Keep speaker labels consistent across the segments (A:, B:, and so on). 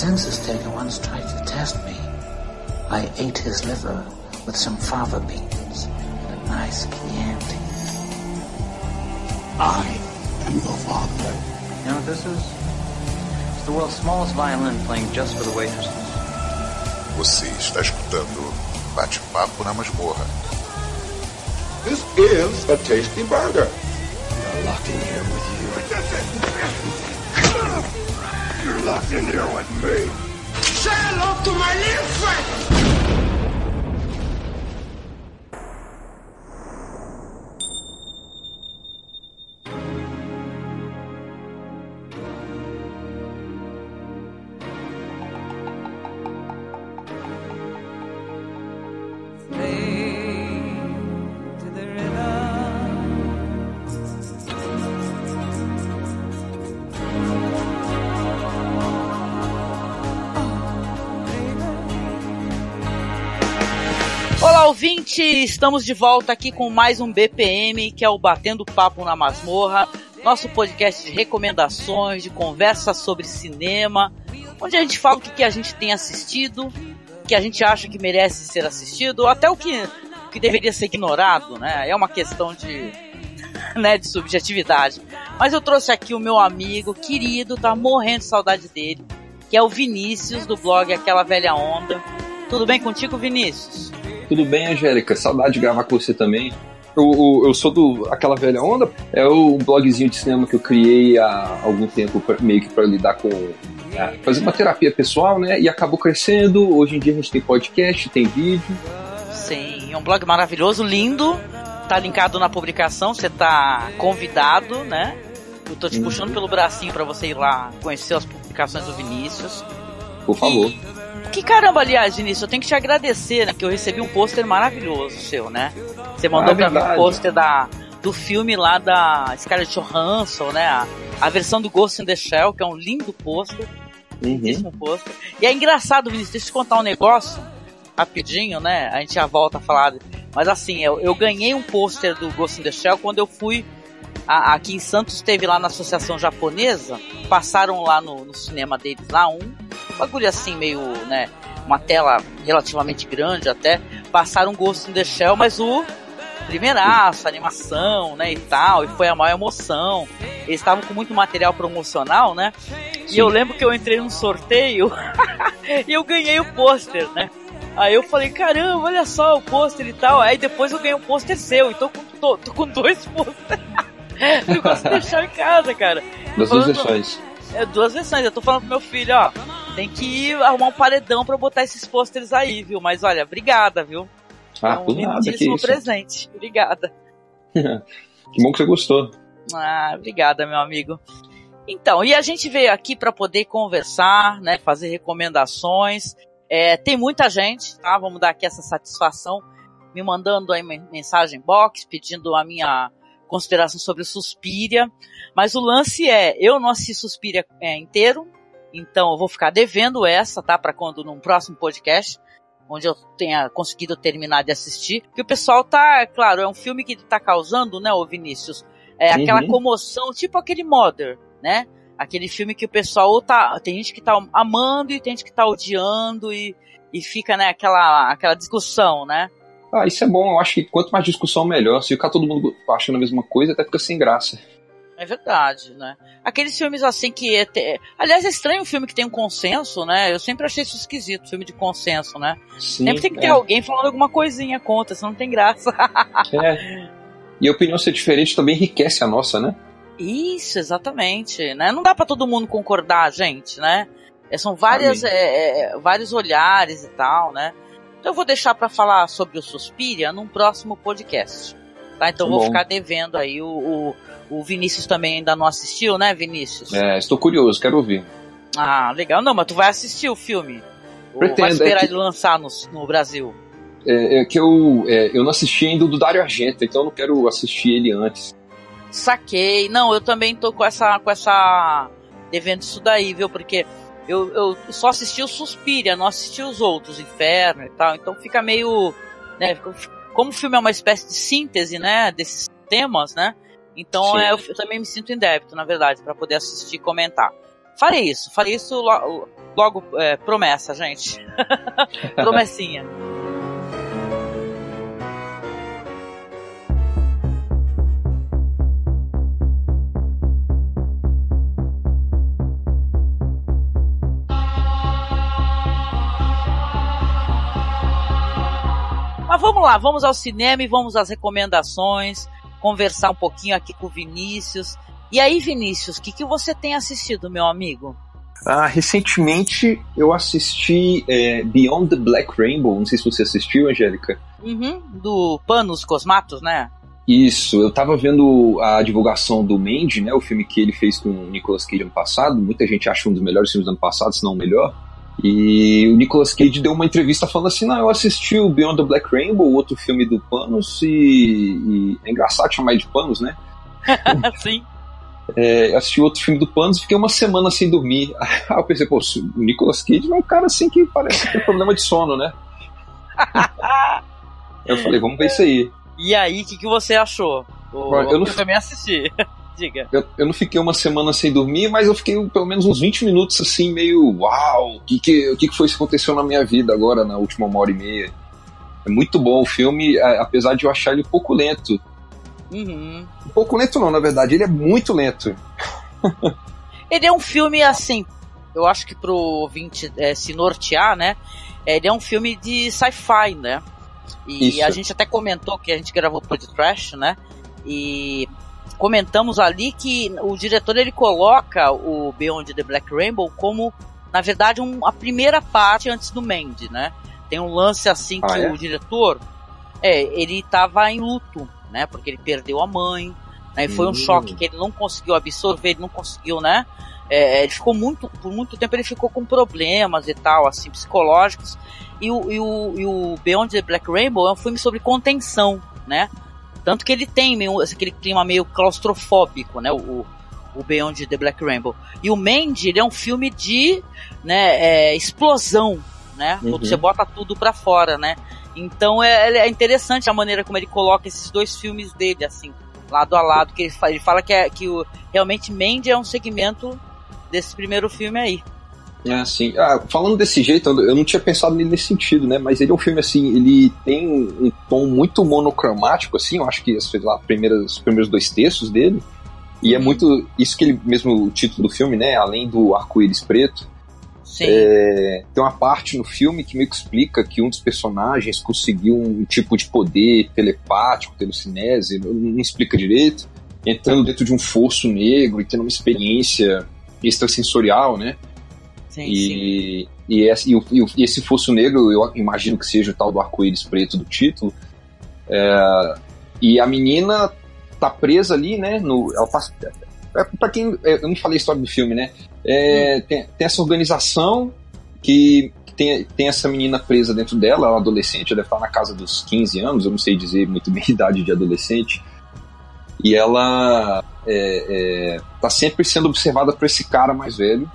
A: census taker once tried to test me. I ate his liver with some fava beans and a nice Chianti.
B: I am your father.
C: You know what this is? It's the world's smallest violin playing just for the waitresses.
D: Você está escutando Bate-Papo na Masmorra.
B: This is a tasty burger.
E: I'm locked in here with you.
B: You're locked in here with me.
F: Say hello to my little friend.
G: Estamos de volta aqui com mais um BPM, que é o Batendo Papo na Masmorra, nosso podcast de recomendações, de conversas sobre cinema, onde a gente fala o que, a gente tem assistido, que a gente acha que merece ser assistido, até o que, o que deveria ser ignorado, né? É uma questão de, né, de subjetividade. Mas eu trouxe aqui o meu amigo querido, tá morrendo de saudade dele, que é o Vinícius, do blog Aquela Velha Onda. Tudo bem contigo, Vinícius?
H: Tudo bem, Angélica? Saudade de gravar com você também. Eu, eu, eu sou do Aquela Velha Onda, é o blogzinho de cinema que eu criei há algum tempo, pra, meio que para lidar com. É, fazer uma terapia pessoal, né? E acabou crescendo. Hoje em dia a gente tem podcast, tem vídeo.
G: Sim, é um blog maravilhoso, lindo. Tá linkado na publicação, você tá convidado, né? Eu tô te
H: Uhum.
G: puxando pelo bracinho para você ir lá conhecer as publicações do Vinícius.
H: Por favor.
G: Que caramba, aliás, Vinícius, eu tenho que te agradecer, né? Que eu recebi um pôster maravilhoso seu, né? Você mandou
H: Ah,
G: pra mim um
H: verdade.
G: pôster da, do filme lá da Scarlett Johansson, né? A, a versão do Ghost in the Shell, que é um lindo pôster.
H: Uhum.
G: lindíssimo pôster. E é engraçado, Vinícius, deixa eu te contar um negócio, rapidinho, né? A gente já volta a falar. Mas assim, eu, eu ganhei um pôster do Ghost in the Shell quando eu fui a- aqui em Santos, teve lá na Associação Japonesa, passaram lá no, no cinema deles lá um bagulho assim, meio, né? Uma tela relativamente grande até. Passaram Ghost in the Shell, mas o primeiraço, animação, né, e tal, e foi a maior emoção. Eles estavam com muito material promocional, né? E eu lembro que eu entrei num sorteio e eu ganhei o pôster, né? Aí eu falei, caramba, olha só o pôster e tal. Aí depois eu ganhei um pôster seu, então com- tô, tô com dois pôsteres. eu gosto de deixar em casa, cara.
H: Das duas versões.
G: É, duas versões. Eu tô falando pro meu filho, ó. Tem que arrumar um paredão pra eu botar esses pôsteres aí, viu? Mas olha, obrigada, viu?
H: Ah,
G: é um
H: por nada, que
G: lindíssimo
H: isso.
G: presente. Obrigada.
H: Que bom que você gostou.
G: Ah, obrigada, meu amigo. Então, e a gente veio aqui para poder conversar, né, fazer recomendações. É, tem muita gente, tá? Vamos dar aqui essa satisfação, me mandando aí men- mensagem box, pedindo a minha consideração sobre o Suspiria. Mas o lance é, eu não assisti Suspiria é, inteiro, então eu vou ficar devendo essa, tá? Para quando num próximo podcast, onde eu tenha conseguido terminar de assistir. Porque o pessoal tá, claro, é um filme que tá causando, né, ô Vinícius? É aquela
H: Uhum.
G: comoção, tipo aquele Mother, né? Aquele filme que o pessoal tá. Tem gente que tá amando e tem gente que tá odiando e, e fica, né, aquela, aquela discussão, né?
H: Ah, isso é bom. Eu acho que quanto mais discussão, melhor. Se ficar todo mundo achando a mesma coisa, até fica sem graça.
G: É verdade, né? Aqueles filmes assim que. É te- Aliás, é estranho um filme que tem um consenso, né? Eu sempre achei isso esquisito, filme de consenso, né?
H: Sim,
G: sempre tem que ter
H: é.
G: alguém falando alguma coisinha contra, senão não tem graça.
H: É. E a opinião ser diferente também enriquece a nossa, né?
G: Isso, exatamente, né? Não dá pra todo mundo concordar, gente, né? É, são várias, é, é, vários olhares e tal, né? Então eu vou deixar pra falar sobre o Suspiria num próximo podcast, tá? Então eu
H: Tá
G: vou
H: bom.
G: ficar devendo aí. O, o, o Vinícius também ainda não assistiu, né, Vinícius?
H: É, estou curioso, quero ouvir.
G: Ah, legal. Não, mas tu vai assistir o filme. Ou vai
H: Pretendo,
G: esperar
H: é que-
G: ele lançar no, no Brasil.
H: É, é que eu, é, eu não assisti ainda o do Dario Argento, então eu não quero assistir ele antes.
G: Saquei. Não, eu também tô com essa. com essa. devendo isso daí, viu? Porque eu, eu só assisti o Suspiria, não assisti os outros, Inferno e tal. Então fica meio. Né, como o filme é uma espécie de síntese, né? Desses temas, né? Então é, eu também me sinto em débito, na verdade, para poder assistir e comentar. Farei isso, farei isso logo, logo é, promessa, gente. Promessinha. Mas vamos lá, vamos ao cinema e vamos às recomendações, conversar um pouquinho aqui com o Vinícius. E aí, Vinícius, o que, que você tem assistido, meu amigo?
H: Ah, recentemente eu assisti é, Beyond the Black Rainbow, não sei se você assistiu, Angélica.
G: Uhum, do Panos Cosmatos, né?
H: Isso, eu tava vendo a divulgação do Mandy, né, o filme que ele fez com o Nicolas Cage ano passado, muita gente acha um dos melhores filmes do ano passado, se não o melhor. E o Nicolas Cage deu uma entrevista falando assim: não, eu assisti o Beyond the Black Rainbow, outro filme do Panos, e, e é engraçado chamar ele de Panos, né?
G: Sim.
H: É, eu assisti outro filme do Panos e fiquei uma semana sem dormir. Aí eu pensei, pô, o Nicolas Cage é um cara assim que parece ter problema de sono, né? eu falei, vamos ver isso aí.
G: E aí, o que, que você achou? O,
H: eu, não,
G: eu também assisti. Diga.
H: Eu, eu, não fiquei uma semana sem dormir, mas eu fiquei pelo menos uns 20 minutos assim, meio uau, o que, que, que, que foi que aconteceu na minha vida agora, na última uma hora e meia. É muito bom o filme, apesar de eu achar ele um pouco lento.
G: Uhum.
H: Um pouco lento não, na verdade, ele é muito lento.
G: ele é um filme assim, eu acho que pro ouvinte é, se nortear, né? Ele é um filme de sci-fi, né? E Isso. a gente até comentou que a gente gravou pro Trash, né? E comentamos ali que o diretor ele coloca o Beyond the Black Rainbow como, na verdade, um, a primeira parte antes do Mandy, né? Tem um lance assim que ah, é? o diretor, é, ele estava em luto, né? Porque ele perdeu a mãe, né? foi um choque que ele não conseguiu absorver, ele não conseguiu, né? É, ele ficou muito, por muito tempo ele ficou com problemas e tal, assim, psicológicos. E o, e o, e o Beyond the Black Rainbow é um filme sobre contenção, né? Tanto que ele tem meio, aquele clima meio claustrofóbico, né? O, o Beyond the Black Rainbow. E o Mandy, ele é um filme de né, é, explosão, né? Uhum. Você bota tudo pra fora, né? Então é, é, interessante a maneira como ele coloca esses dois filmes dele, assim, lado a lado, que ele fala, ele fala que, é, que o, realmente Mandy é um segmento desse primeiro filme aí.
H: É assim, ah, falando desse jeito, eu não tinha pensado nele nesse sentido, né? Mas ele é um filme assim, ele tem um tom muito monocromático, assim, eu acho que sei lá, primeiras, os primeiros dois textos dele. E é uhum. muito. Isso que ele mesmo, o título do filme, né? Além do arco-íris preto. É, tem uma parte no filme que meio que explica que um dos personagens conseguiu um tipo de poder telepático, telecinese, não, não explica direito, entrando dentro de um fosso negro e tendo uma experiência extrasensorial, né?
G: Sim,
H: e,
G: sim.
H: E, esse, e, e, esse fosso negro, eu imagino que seja o tal do arco-íris preto do título. É, e a menina tá presa ali, né? No, ela passa, é, pra quem. É, eu não falei a história do filme, né? É, hum. tem, tem, essa organização que tem, tem essa menina presa dentro dela, ela é adolescente, ela deve estar na casa dos 15 anos, eu não sei dizer muito bem a idade de adolescente. E ela é, é, tá sempre sendo observada por esse cara mais velho,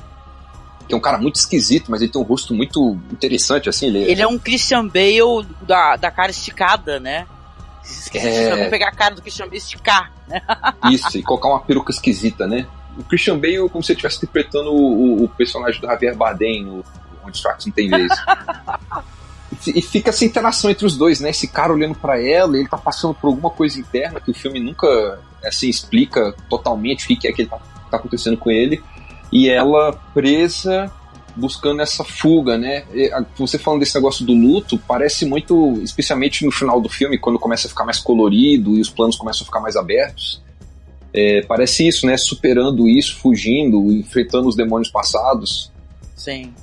H: que é um cara muito esquisito, mas ele tem um rosto muito interessante, assim. Ele,
G: ele é um Christian Bale da, da cara esticada, né? É... pegar a cara do Christian Bale e esticar, né?
H: Isso, e colocar uma peruca esquisita, né? O Christian Bale é como se ele estivesse interpretando o, o, personagem do Javier Bardem no Onde Strikes Não Tem Vez. e fica essa interação entre os dois, né? Esse cara olhando para ela, ele tá passando por alguma coisa interna que o filme nunca, assim, explica totalmente o que é que tá, tá acontecendo com ele e ela presa buscando essa fuga, né? Você falando desse negócio do luto, parece muito, especialmente no final do filme, quando começa a ficar mais colorido e os planos começam a ficar mais abertos. É, parece isso, né? Superando isso, fugindo, enfrentando os demônios passados.
G: Sim.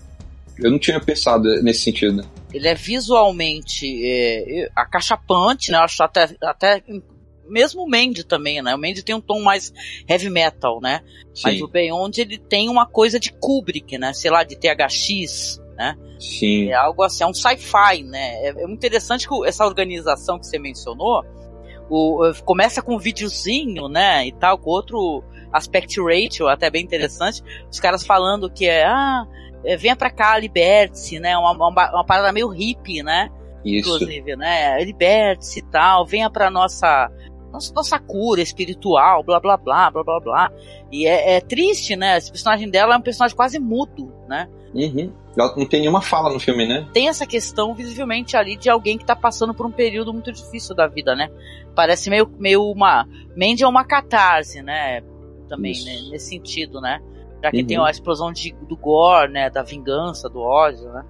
H: Eu não tinha pensado nesse sentido.
G: Ele é visualmente é, acachapante, né? Eu acho até, até mesmo o Mandy também, né? O Mandy tem um tom mais heavy metal, né? Sim. Mas o Beyond ele tem uma coisa de Kubrick, né? Sei lá, de THX, né?
H: Sim.
G: É algo assim, é um sci-fi, né? É, é muito interessante que essa organização que você mencionou, o, começa com um videozinho, né? E tal, com outro aspect ratio, até bem interessante. Os caras falando que é, ah, é, venha pra cá, liberte-se, né? Uma, uma, uma parada meio hippie, né?
H: Isso.
G: Inclusive, né? Liberte-se e tal, venha pra nossa nossa, nossa cura espiritual, blá blá blá, blá blá blá. E é, é triste, né? Esse personagem dela é um personagem quase mudo, né?
H: Uhum. Ela não tem nenhuma fala no filme, né?
G: Tem essa questão visivelmente ali de alguém que tá passando por um período muito difícil da vida, né? Parece meio, meio uma. Mandy é uma catarse, né? Também, né? nesse sentido, né? Já que uhum. tem a explosão de, do gore, né? Da vingança, do ódio, né?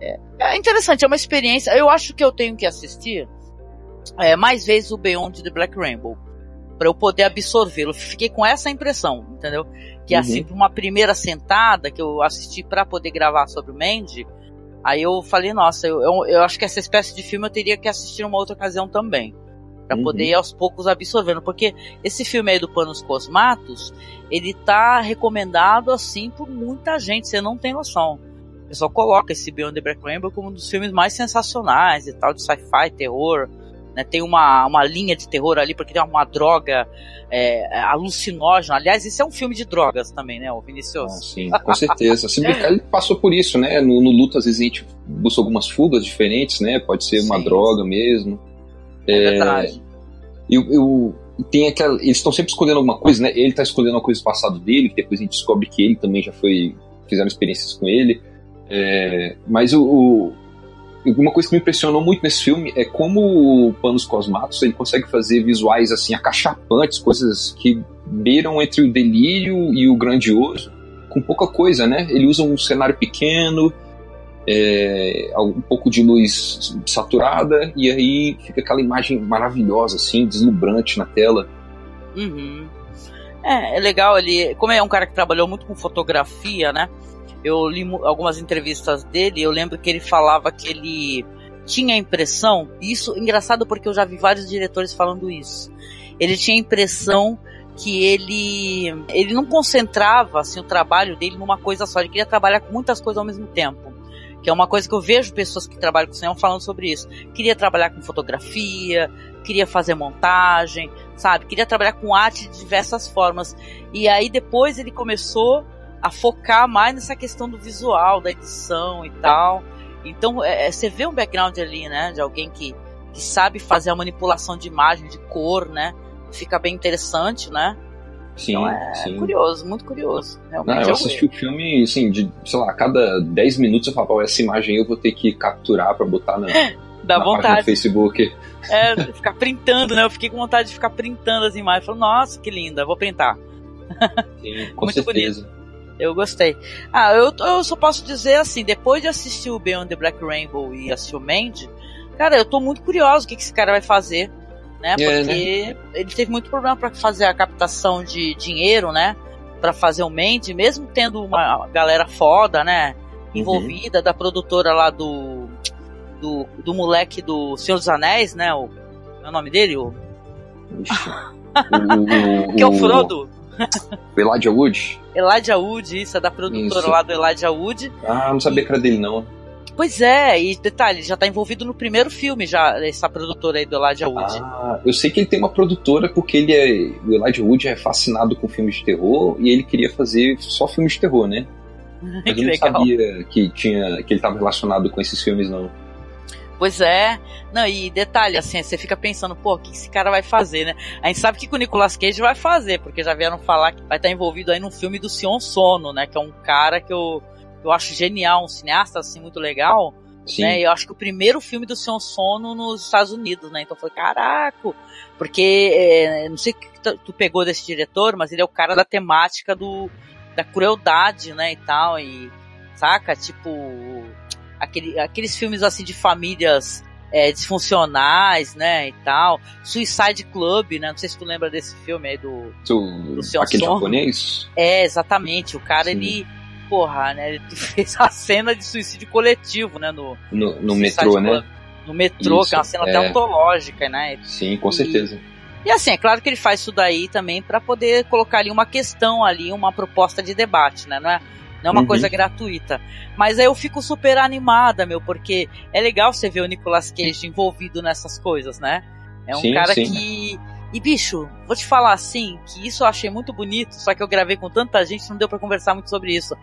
G: É, é interessante, é uma experiência. Eu acho que eu tenho que assistir é, mais vezes o Beyond the Black Rainbow para eu poder absorvê-lo. Fiquei com essa impressão, entendeu? Que uhum. assim, uma primeira sentada que eu assisti para poder gravar sobre o Mandy, aí eu falei, nossa, eu, eu, eu, acho que essa espécie de filme eu teria que assistir uma outra ocasião também. Pra uhum. poder ir aos poucos absorvendo. Porque esse filme aí do Panos Cosmatos, ele tá recomendado assim por muita gente, você não tem noção. O pessoal coloca esse Beyond the Black Rainbow como um dos filmes mais sensacionais e tal, de sci-fi, terror. Né, tem uma, uma linha de terror ali, porque tem uma droga é, alucinógena. Aliás, isso é um filme de drogas também, né, o Vinicius?
H: Ah, sim, com certeza. Se brincar, ele passou por isso, né? No, no Luto, às vezes a gente busca algumas fugas diferentes, né? Pode ser uma sim. droga mesmo.
G: É, é verdade.
H: Eu, eu, tem aquela, eles estão sempre escolhendo alguma coisa, né? Ele está escolhendo uma coisa do passado dele, que depois a gente descobre que ele também já foi. fizeram experiências com ele. É, mas o, o uma coisa que me impressionou muito nesse filme é como o Panos Cosmatos ele consegue fazer visuais assim acachapantes, coisas que beiram entre o delírio e o grandioso, com pouca coisa, né? Ele usa um cenário pequeno, é, um pouco de luz saturada e aí fica aquela imagem maravilhosa, assim, deslumbrante na tela.
G: Uhum. É, é legal ele, como é um cara que trabalhou muito com fotografia, né? Eu li algumas entrevistas dele, eu lembro que ele falava que ele tinha a impressão, isso engraçado porque eu já vi vários diretores falando isso. Ele tinha a impressão que ele ele não concentrava assim o trabalho dele numa coisa só, ele queria trabalhar com muitas coisas ao mesmo tempo. Que é uma coisa que eu vejo pessoas que trabalham com cinema falando sobre isso. Queria trabalhar com fotografia, queria fazer montagem, sabe? Queria trabalhar com arte de diversas formas. E aí depois ele começou a focar mais nessa questão do visual, da edição e tal. Então, é, é, você vê um background ali, né, de alguém que, que sabe fazer a manipulação de imagem, de cor, né? Fica bem interessante, né?
H: Sim,
G: então é
H: sim.
G: curioso, muito curioso.
H: Realmente Não, eu assisti o filme, assim, de, sei lá, a cada 10 minutos eu falava, essa imagem eu vou ter que capturar pra botar na,
G: Dá
H: na
G: vontade.
H: do Facebook.
G: É, ficar printando, né? Eu fiquei com vontade de ficar printando as imagens. Falei, nossa, que linda, vou printar.
H: Sim, com muito certeza.
G: Bonito. Eu gostei. Ah, eu, eu só posso dizer assim, depois de assistir o Beyond the Black Rainbow e assistir o Mandy, cara, eu tô muito curioso o que, que esse cara vai fazer, né? Porque é, né? ele teve muito problema para fazer a captação de dinheiro, né? Para fazer o Mandy, mesmo tendo uma galera foda, né? Uhum. Envolvida, uhum. da produtora lá do, do. do moleque do Senhor dos Anéis, né? O, é o nome dele? O... o, que é o Frodo.
H: O Elijah Wood?
G: Elijah Wood, isso, é da produtora isso. lá do Elijah Wood.
H: Ah, não sabia e... que era dele, não.
G: Pois é, e detalhe, já tá envolvido no primeiro filme, já, essa produtora aí do Elijah Wood.
H: Ah, eu sei que ele tem uma produtora porque ele é. O Elijah Wood é fascinado com filmes de terror e ele queria fazer só filmes de terror, né? Mas eu não legal. sabia que, tinha, que ele estava relacionado com esses filmes, não.
G: Pois é. Não, e detalhe, assim, você fica pensando, pô, o que esse cara vai fazer, né? A gente sabe que o Nicolas Cage vai fazer, porque já vieram falar que vai estar envolvido aí no filme do Sion Sono, né? Que é um cara que eu, eu acho genial, um cineasta, assim, muito legal. Sim. Né? Eu acho que o primeiro filme do Sion Sono nos Estados Unidos, né? Então foi caraca, porque é, não sei o que tu pegou desse diretor, mas ele é o cara da temática do da crueldade, né, e tal, e saca, tipo aquele, aqueles filmes assim de famílias é, disfuncionais, né, e tal. Suicide Club, né, não sei se tu lembra desse filme aí do...
H: do, do aquele som. japonês?
G: É, exatamente. O cara, Sim. ele... Porra, né, ele fez a cena de suicídio coletivo, né, no...
H: No, no metrô, né? Club. né?
G: No metrô, isso, que é uma cena é... até ontológica, né?
H: Sim, com e, certeza.
G: E assim, é claro que ele faz isso daí também para poder colocar ali uma questão ali, uma proposta de debate, né? Não é não é uma uhum. coisa gratuita. Mas aí eu fico super animada, meu, porque é legal você ver o Nicolas Cage envolvido nessas coisas, né? É um sim, cara sim. que. E bicho, vou te falar assim, que isso eu achei muito bonito, só que eu gravei com tanta gente, não deu para conversar muito sobre isso.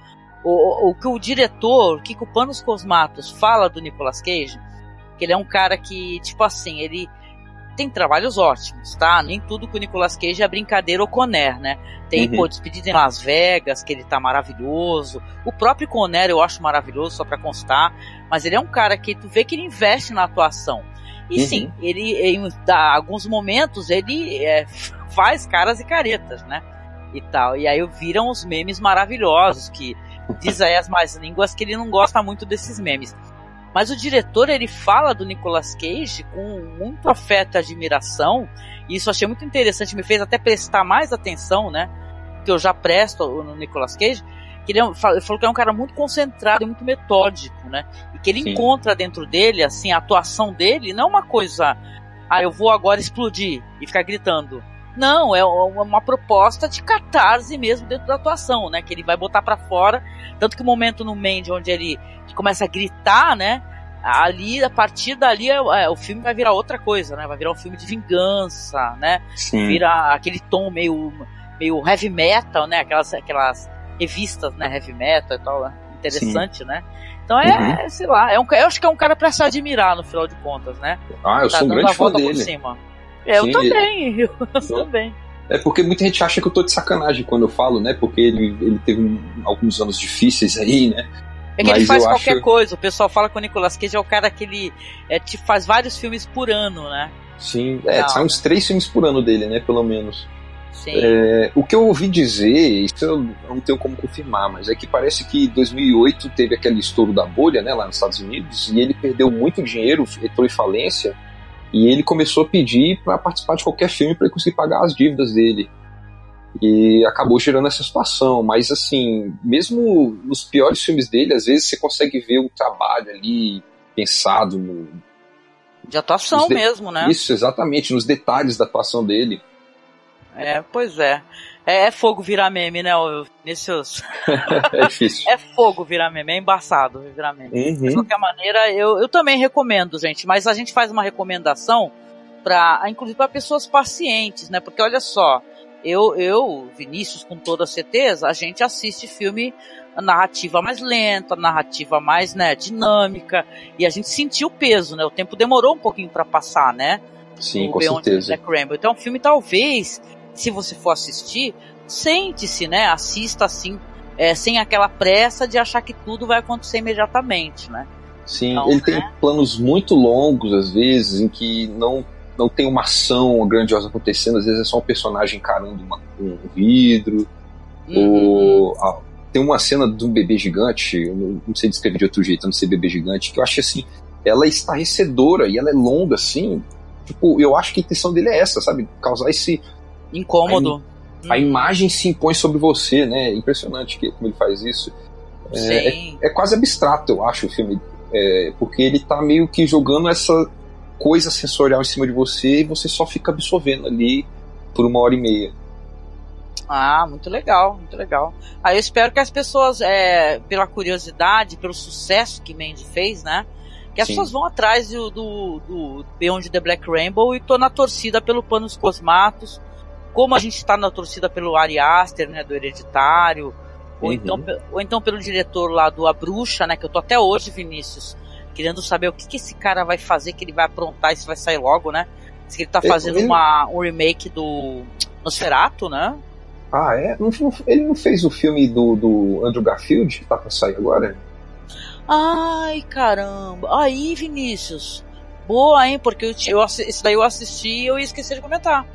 G: O, o, que o diretor, o Kiko Panos Cosmatos, fala do Nicolas Cage, que ele é um cara que, tipo assim, ele tem trabalhos ótimos, tá? Nem tudo com o Nicolas Cage é brincadeira ou Conner, né? Tem, uhum. pô, Despedida em Las Vegas, que ele tá maravilhoso. O próprio Conner eu acho maravilhoso, só pra constar. Mas ele é um cara que tu vê que ele investe na atuação. E uhum. sim, ele, em alguns momentos, ele é, faz caras e caretas, né? E tal. E aí viram os memes maravilhosos, que diz aí as mais línguas que ele não gosta muito desses memes. Mas o diretor, ele fala do Nicolas Cage com muito afeto e admiração, e isso eu achei muito interessante, me fez até prestar mais atenção, né? Que eu já presto no Nicolas Cage, que ele, é, ele falou que é um cara muito concentrado e muito metódico, né? E que ele Sim. encontra dentro dele, assim, a atuação dele não é uma coisa, ah, eu vou agora explodir e ficar gritando. Não, é uma proposta de catarse mesmo dentro da atuação, né? Que ele vai botar para fora. Tanto que o momento no Mandy onde ele começa a gritar, né? Ali, a partir dali, é, é, o filme vai virar outra coisa, né? Vai virar um filme de vingança, né? Sim. Vira aquele tom meio, meio heavy metal, né? Aquelas, aquelas revistas, né? Heavy metal e tal, né? Interessante, Sim. né? Então é, uhum. sei lá, é um, eu acho que é um cara para se admirar no final de contas, né?
H: Ah, eu tá sou um grande fã dele.
G: É, eu Sim, também, eu, também.
H: É porque muita gente acha que eu tô de sacanagem quando eu falo, né? Porque ele, ele teve um, alguns anos difíceis aí, né?
G: É que Mas ele faz qualquer acho... coisa. O pessoal fala que o Nicolas Cage é o cara que ele é, te faz vários filmes por ano, né?
H: Sim, é, são uns três filmes por ano dele, né? Pelo menos. Sim. É, o que eu ouvi dizer, isso eu não tenho como confirmar, mas é que parece que 2008 teve aquele estouro da bolha, né, lá nos Estados Unidos, e ele perdeu muito dinheiro, entrou em falência, e ele começou a pedir para participar de qualquer filme para ele conseguir pagar as dívidas dele. E acabou gerando essa situação. Mas, assim, mesmo nos piores filmes dele, às vezes você consegue ver o trabalho ali pensado no.
G: De atuação de... mesmo, né?
H: Isso, exatamente, nos detalhes da atuação dele.
G: É, pois é. É, é fogo virar meme, né, Vinícius?
H: é difícil.
G: É fogo virar meme, é embaçado virar meme. Uhum. De qualquer maneira, eu, eu também recomendo, gente, mas a gente faz uma recomendação para, inclusive para pessoas pacientes, né? Porque olha só, eu, eu, Vinícius, com toda certeza, a gente assiste filme narrativa mais lenta, narrativa mais, né, dinâmica, e a gente sentiu o peso, né? O tempo demorou um pouquinho para passar, né?
H: Sim, com certeza.
G: Black Rainbow. Então, o filme talvez se você for assistir, sente-se, né? Assista assim, é, sem aquela pressa de achar que tudo vai acontecer imediatamente, né?
H: Sim, então, ele né? tem planos muito longos, às vezes, em que não, não tem uma ação grandiosa acontecendo, às vezes é só um personagem encarando uma, um vidro. Uhum. Ou, ah, tem uma cena de um bebê gigante, eu não, não sei descrever de outro jeito, não sei bebê gigante, que eu acho assim, ela é estarrecedora e ela é longa assim. Tipo, eu acho que a intenção dele é essa, sabe? Causar esse
G: Incômodo.
H: A, a hum. imagem se impõe sobre você, né? É impressionante que, como ele faz isso. É, é, é, quase abstrato, eu acho, o filme. É, porque ele tá meio que jogando essa coisa sensorial em cima de você e você só fica absorvendo ali por uma hora e meia.
G: Ah, muito legal, muito legal. Aí eu espero que as pessoas, é, pela curiosidade, pelo sucesso que Mandy fez, né? Que as Sim. pessoas vão atrás do, do, do Beyond the Black Rainbow e tô na torcida pelo Panos Cosmatos como a gente está na torcida pelo Ari Aster, né, do Hereditário, ou, uhum. então, ou então pelo diretor lá do A Bruxa, né, que eu tô até hoje, Vinícius, querendo saber o que, que esse cara vai fazer, que ele vai aprontar e se vai sair logo, né? Se ele tá fazendo ele... uma, um remake do Nosferatu, né?
H: Ah, é? Não, ele não fez o filme do, do Andrew Garfield, que tá pra sair agora?
G: Ai, caramba. Aí, Vinícius. Boa, hein? Porque eu, eu, esse daí eu assisti e eu ia esquecer de comentar.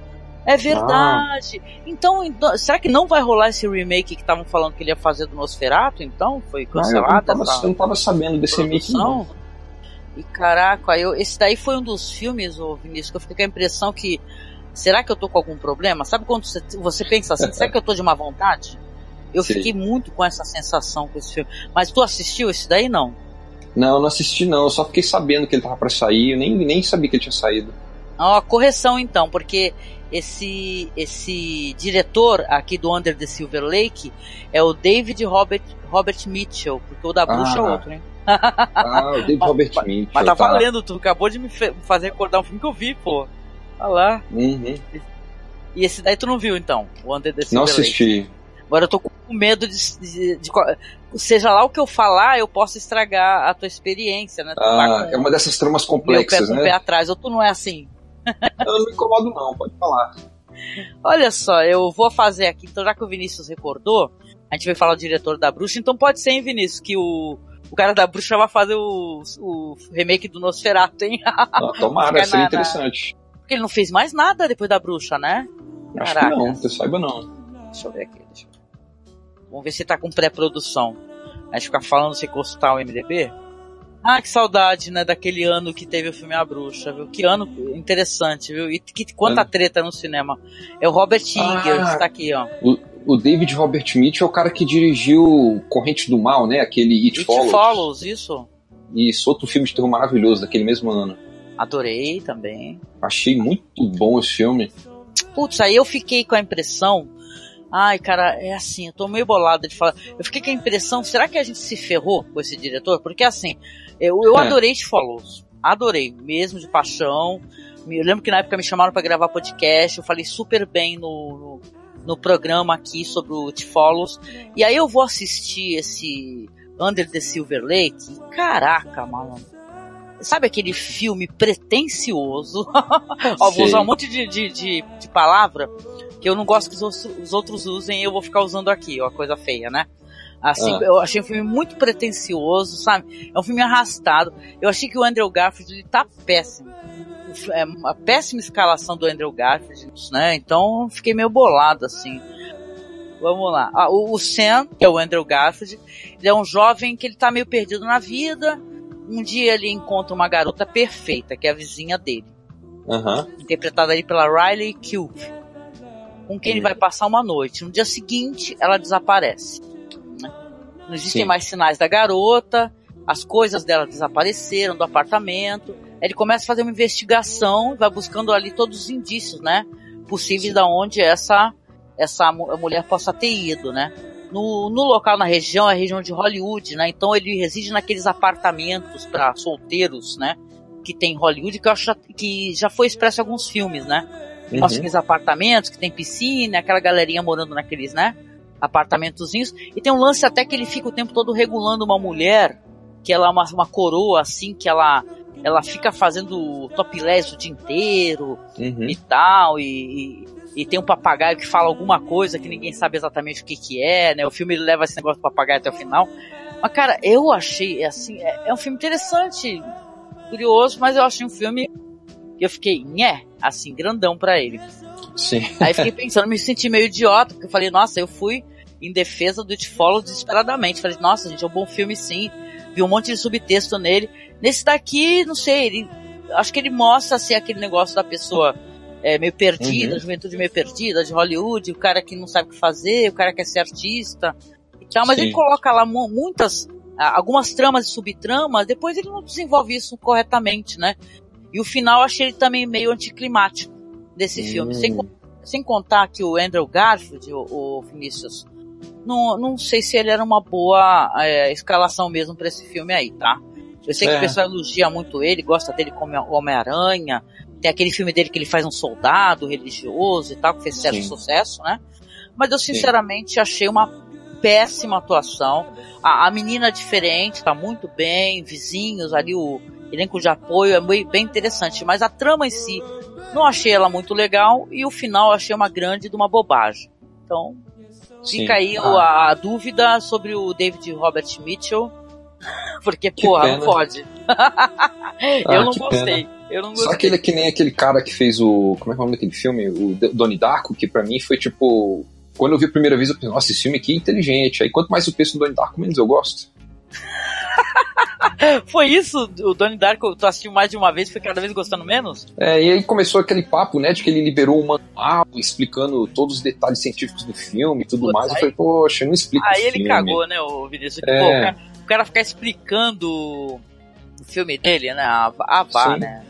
G: É verdade. Ah. Então, então, será que não vai rolar esse remake que estavam falando que ele ia fazer do Nosferatu? Então, foi cancelado? Ah,
H: eu, não tava, eu não tava sabendo desse remake não.
G: E caraca, eu, esse daí foi um dos filmes, ô Vinícius, que eu fiquei com a impressão que será que eu tô com algum problema? Sabe quando você, você pensa assim, será que eu tô de má vontade? Eu Sim. fiquei muito com essa sensação com esse filme. Mas tu assistiu esse daí não?
H: Não, não assisti não, eu só fiquei sabendo que ele tava para sair, eu nem, nem sabia que ele tinha saído.
G: Ah, correção então, porque esse esse diretor aqui do Under the Silver Lake é o David Robert, Robert Mitchell, porque o da Bruxa é ah, é outro, hein?
H: Ah, o David Robert Mitchell.
G: Mas tá, tá valendo, tu acabou de me fazer recordar um filme que eu vi, pô. Olha lá.
H: Uhum.
G: E esse daí tu não viu então? O Under the Silver
H: Não assisti.
G: Lake. Agora eu tô com medo de, de, de, Seja lá o que eu falar, eu posso estragar a tua experiência, né? Tu
H: ah, tá é uma dessas tramas complexas,
G: meu pé,
H: né?
G: pé atrás, ou tu não é assim?
H: Eu não me incomodo não, pode falar.
G: Olha só, eu vou fazer aqui, então já que o Vinícius recordou, a gente vai falar do diretor da bruxa, então pode ser, hein, Vinícius, que o, o cara da bruxa vai fazer o, o remake do Nosferatu, hein?
H: Não, tomara, seria interessante.
G: Porque ele não fez mais nada depois da bruxa, né?
H: Acho Caraca. que não, você saiba não.
G: Deixa eu ver aqui. Deixa eu... Vamos ver se tá com pré-produção. A gente fica falando se consultar o MDB. Ah, que saudade, né, daquele ano que teve o filme A Bruxa, viu? Que ano interessante, viu? E que, quanta é. treta no cinema. É o Robert Eggers, ah, tá aqui, ó.
H: O, o, David Robert Mitchell é o cara que dirigiu Corrente do Mal, né? Aquele It,
G: It
H: Follows.
G: Follows, isso.
H: Isso, outro filme de terror maravilhoso daquele mesmo ano.
G: Adorei também.
H: Achei muito bom esse filme.
G: Putz, aí eu fiquei com a impressão Ai, cara, é assim, eu tô meio bolada de falar. Eu fiquei com a impressão, será que a gente se ferrou com esse diretor? Porque assim, eu, eu é. adorei It Follows. Adorei, mesmo de paixão. Eu lembro que na época me chamaram para gravar podcast, eu falei super bem no, no, no programa aqui sobre o It Follows. E aí eu vou assistir esse Under the Silver Lake. Caraca, malandro. Sabe aquele filme pretencioso? Ó, vou usar um monte de, de, de, de palavra que eu não gosto que os, os outros usem e eu vou ficar usando aqui, ó, coisa feia, né? Assim, ah. eu achei um filme muito pretencioso, sabe? É um filme arrastado. Eu achei que o Andrew Garfield ele tá péssimo. É uma péssima escalação do Andrew Garfield, né? Então fiquei meio bolado, assim. Vamos lá. Ah, o, o Sam, que é o Andrew Garfield, ele é um jovem que ele tá meio perdido na vida. Um dia ele encontra uma garota perfeita, que é a vizinha dele.
H: Uhum.
G: Interpretada aí pela Riley Cube com quem ele vai passar uma noite. No dia seguinte, ela desaparece. Né? Não existem Sim. mais sinais da garota, as coisas dela desapareceram do apartamento. Ele começa a fazer uma investigação, vai buscando ali todos os indícios, né? Possíveis Sim. da onde essa essa mulher possa ter ido, né? No, no local, na região, é a região de Hollywood, né? Então ele reside naqueles apartamentos para solteiros, né? Que tem em Hollywood, que eu acho que já foi expresso em alguns filmes, né? Uhum. Aqueles apartamentos que tem piscina, aquela galerinha morando naqueles, né? Apartamentozinhos. E tem um lance até que ele fica o tempo todo regulando uma mulher, que ela é uma, uma coroa assim, que ela ela fica fazendo topless o dia inteiro uhum. e tal, e, e, e, tem um papagaio que fala alguma coisa que ninguém sabe exatamente o que que é, né? O filme ele leva esse negócio do papagaio até o final. Mas, cara, eu achei, assim, é, é um filme interessante, curioso, mas eu achei um filme que eu fiquei, nhé, assim, grandão para ele.
H: Sim.
G: Aí fiquei pensando, me senti meio idiota, porque eu falei, nossa, eu fui em defesa do It Follow desesperadamente. Falei, nossa, gente, é um bom filme sim. Vi um monte de subtexto nele. Nesse daqui, não sei, ele, acho que ele mostra assim aquele negócio da pessoa é, meio perdida, uhum. juventude meio perdida, de Hollywood, o cara que não sabe o que fazer, o cara que quer ser artista e tal, mas sim. ele coloca lá muitas, algumas tramas e subtramas, depois ele não desenvolve isso corretamente, né? E o final eu achei ele também meio anticlimático desse hum. filme. Sem, sem contar que o Andrew Garfield, o, o Vinícius, não, não sei se ele era uma boa é, escalação mesmo para esse filme aí, tá? Eu sei é. que o pessoal elogia muito ele, gosta dele como Homem-Aranha. Tem aquele filme dele que ele faz um soldado religioso e tal, que fez certo Sim. sucesso, né? Mas eu sinceramente Sim. achei uma péssima atuação. A, a menina diferente, tá muito bem, vizinhos ali, o, elenco de apoio é bem interessante, mas a trama em si não achei ela muito legal e o final achei uma grande de uma bobagem. Então, Sim. fica aí ah. a, dúvida sobre o David Robert Mitchell, porque, que porra, pena. não pode. eu ah, não gostei. Pena. Eu não gostei.
H: Só que ele é que nem aquele cara que fez o. Como é que é o nome daquele filme? O Donnie Darko, que pra mim foi tipo. Quando eu vi a primeira vez, eu pensei, nossa, esse filme aqui é inteligente. Aí quanto mais eu penso no Donnie Darko, menos eu gosto.
G: foi isso? O Donnie Darko, tu assistiu mais de uma vez, foi cada vez gostando menos?
H: É, e aí começou aquele papo, né, de que ele liberou um manual explicando todos os detalhes científicos do filme e tudo Pô, mais. Aí, eu falei, poxa, não explica
G: Aí ele filme. cagou, né, o Vinícius? É. Pô, o, cara, o cara ficar explicando o filme dele, né, a, a vá, né?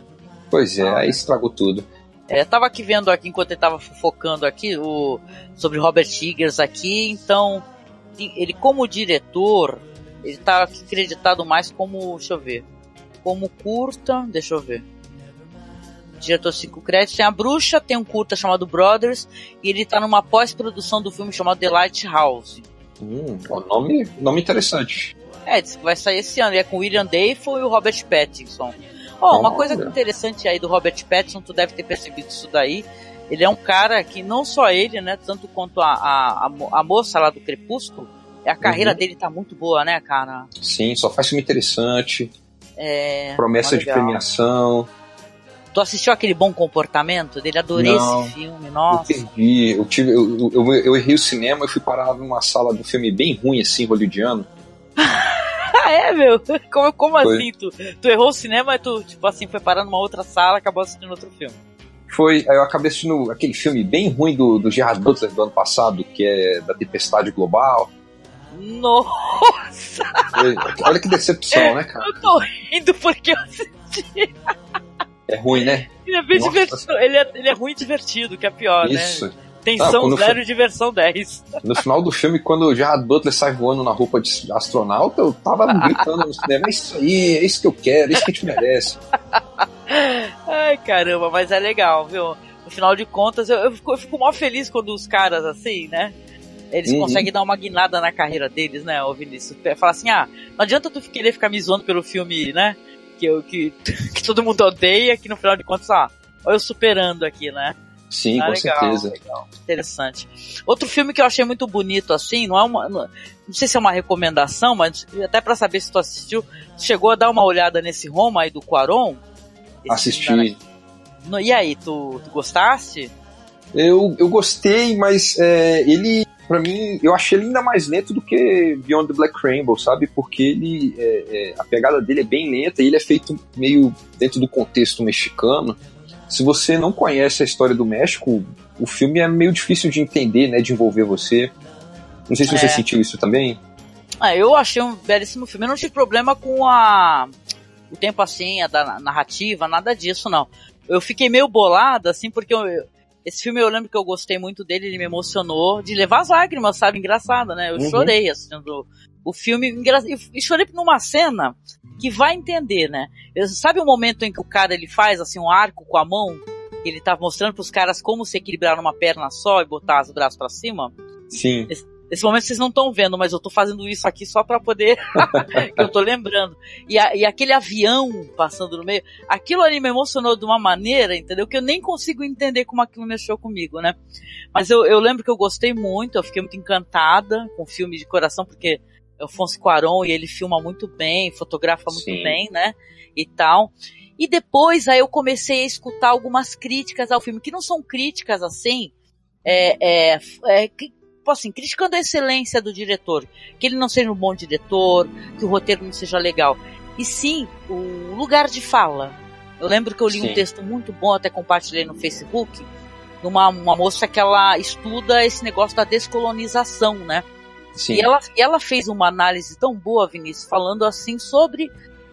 H: Pois é, aí estragou tudo.
G: É, tava aqui vendo aqui, enquanto ele tava focando aqui, o, sobre Robert Eggers aqui, então, ele como diretor, ele tá acreditado mais como, deixa eu ver, como curta, deixa eu ver. Diretor 5 créditos, tem a Bruxa, tem um curta chamado Brothers, e ele tá numa pós-produção do filme chamado The Lighthouse.
H: Hum, nome, nome interessante.
G: É, diz que vai sair esse ano, e é com William Dafoe e o Robert Pattinson. Ó, uma coisa interessante aí do Robert Pattinson, tu deve ter percebido isso daí. Ele é um cara que não só ele, né, tanto quanto a, a, a moça lá do Crepúsculo, a carreira uhum. dele tá muito boa, né, cara?
H: Sim, só faz filme interessante.
G: É,
H: promessa de premiação.
G: Tu assistiu aquele bom comportamento dele? Adorei não, esse filme, nossa.
H: Eu perdi, eu, tive, eu, eu, eu errei o cinema e fui parar numa sala de um filme bem ruim, assim, hollywoodiano.
G: ah, é, meu? Como, como assim? Tu, tu errou o cinema e tu, tipo assim, foi parar numa outra sala e acabou assistindo outro filme?
H: Foi, aí eu acabei assistindo aquele filme bem ruim do, do Gerard Butler do ano passado, que é da Tempestade Global.
G: Nossa!
H: Olha que decepção, né, cara?
G: Eu tô rindo porque eu assisti.
H: É ruim, né?
G: Ele é bem Nossa. divertido. Ele é, ele é ruim e divertido, que é pior,
H: Isso.
G: né? Tensão ah, zero e diversão 10.
H: No final do filme, quando o Gerard Butler sai voando na roupa de astronauta, eu tava gritando no cinema, é isso aí, é isso que eu quero, é isso que a gente merece.
G: Ai, caramba, mas é legal, viu? No final de contas, eu, eu, fico, eu fico mó feliz quando os caras, assim, né? Eles uhum. conseguem dar uma guinada na carreira deles, né, ô Vinícius? Fala assim, ah, não adianta tu querer ficar me zoando pelo filme, né? Que, que, que todo mundo odeia, que no final de contas, ah, olha eu superando aqui, né?
H: Sim, ah, com legal, certeza.
G: Legal, interessante. Outro filme que eu achei muito bonito, assim, não é uma. Não, não sei se é uma recomendação, mas até para saber se tu assistiu, chegou a dar uma olhada nesse Roma aí do Quaron?
H: Assisti.
G: No, e aí, tu, tu gostaste?
H: Eu, eu gostei, mas é, ele, para mim, eu achei ele ainda mais lento do que Beyond the Black Rainbow, sabe? Porque ele, é, é, a pegada dele é bem lenta e ele é feito meio dentro do contexto mexicano se você não conhece a história do México, o filme é meio difícil de entender, né, de envolver você. Não sei se você é. sentiu isso também.
G: Ah, eu achei um belíssimo filme. Eu não tive problema com a o tempo assim, a da narrativa, nada disso não. Eu fiquei meio bolada assim porque eu, esse filme eu lembro que eu gostei muito dele, ele me emocionou de levar as lágrimas, sabe? Engraçado, né? Eu uhum. chorei assistindo o filme e chorei numa cena que vai entender, né? Sabe o momento em que o cara ele faz assim um arco com a mão? Ele tá mostrando pros caras como se equilibrar numa perna só e botar os braços para cima?
H: Sim.
G: Esse, esse momento vocês não estão vendo, mas eu tô fazendo isso aqui só para poder. que eu tô lembrando. E, a, e, aquele avião passando no meio, aquilo ali me emocionou de uma maneira, entendeu? Que eu nem consigo entender como aquilo mexeu comigo, né? Mas eu, eu lembro que eu gostei muito, eu fiquei muito encantada com o filme de coração, porque Alfonso Cuarón e ele filma muito bem, fotografa muito Sim. bem, né? E tal. E depois aí eu comecei a escutar algumas críticas ao filme, que não são críticas assim, é, é, é assim, criticando a excelência do diretor, que ele não seja um bom diretor, que o roteiro não seja legal. E sim, o lugar de fala. Eu lembro que eu li sim. um texto muito bom, até compartilhei no Facebook, de uma, uma moça que ela estuda esse negócio da descolonização, né?
H: Sim.
G: E ela, e ela fez uma análise tão boa, Vinícius, falando assim sobre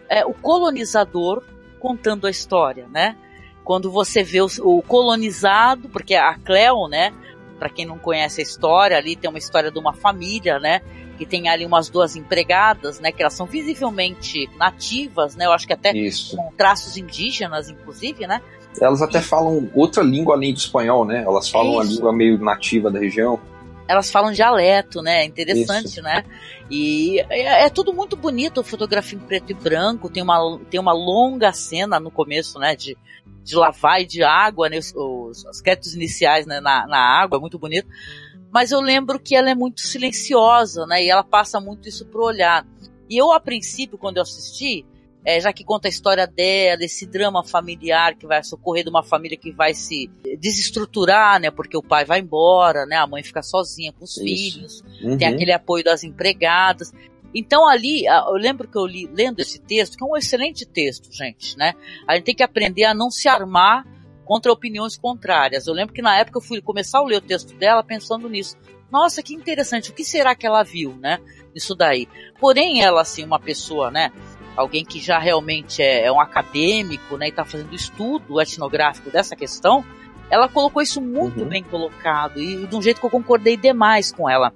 G: é, o colonizador contando a história, né? Quando você vê o, o colonizado, porque a Cleo, né? Para quem não conhece a história, ali tem uma história de uma família, né? Que tem ali umas duas empregadas, né? Que elas são visivelmente nativas, né? Eu acho que até
H: Isso.
G: com traços indígenas, inclusive, né?
H: Elas até falam outra língua além do espanhol, né? Elas falam a língua meio nativa da região
G: elas falam dialeto, né? É interessante, Isso. né? E é, é, tudo muito bonito, fotografia em preto e branco, tem uma, tem uma longa cena no começo, né? De, de lavar e de água, né? Os, os, os créditos iniciais né? na, na água, é muito bonito. Mas eu lembro que ela é muito silenciosa, né? E ela passa muito isso pro olhar. E eu, a princípio, quando eu assisti, é, já que conta a história dela, esse drama familiar que vai socorrer de uma família que vai se desestruturar, né? Porque o pai vai embora, né? A mãe fica sozinha com os Isso. filhos, uhum. tem aquele apoio das empregadas. Então ali, eu lembro que eu li lendo esse texto, que é um excelente texto, gente, né? A gente tem que aprender a não se armar contra opiniões contrárias. Eu lembro que na época eu fui começar a ler o texto dela pensando nisso. Nossa, que interessante, o que será que ela viu, né? Isso daí. Porém, ela, assim, uma pessoa, né? Alguém que já realmente é, é um acadêmico, né, e está fazendo estudo etnográfico dessa questão, ela colocou isso muito uhum. bem colocado e de um jeito que eu concordei demais com ela.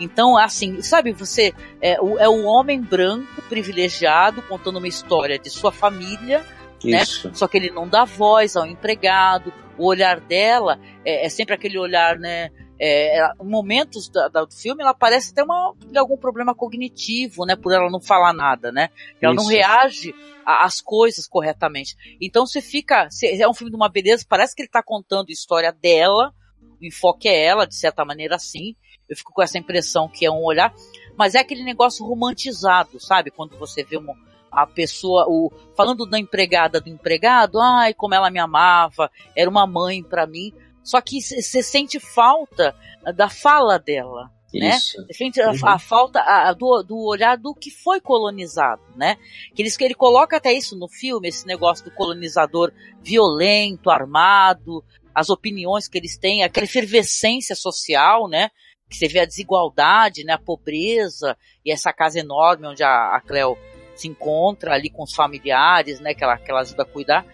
G: Então, assim, sabe, você é, o, é um homem branco privilegiado contando uma história de sua família, né? Só que ele não dá voz ao empregado. O olhar dela é, é sempre aquele olhar, né? É, momentos da, da, do filme ela parece ter uma, algum problema cognitivo, né? Por ela não falar nada, né? Ela Isso. não reage às coisas corretamente. Então você fica. é um filme de uma beleza, parece que ele está contando a história dela, o enfoque é ela, de certa maneira assim. Eu fico com essa impressão que é um olhar, mas é aquele negócio romantizado, sabe? Quando você vê uma, a pessoa, o, falando da empregada do empregado, ai, como ela me amava, era uma mãe para mim. Só que você sente falta da fala dela. Né? Você sente a, uhum. a falta a, do, do, olhar do que foi colonizado, né? Que ele, que ele coloca até isso no filme, esse negócio do colonizador violento, armado, as opiniões que eles têm, aquela efervescência social, né? Que você vê a desigualdade, né? A pobreza e essa casa enorme onde a, a Cleo se encontra ali com os familiares, né? Que ela, que ela ajuda a cuidar.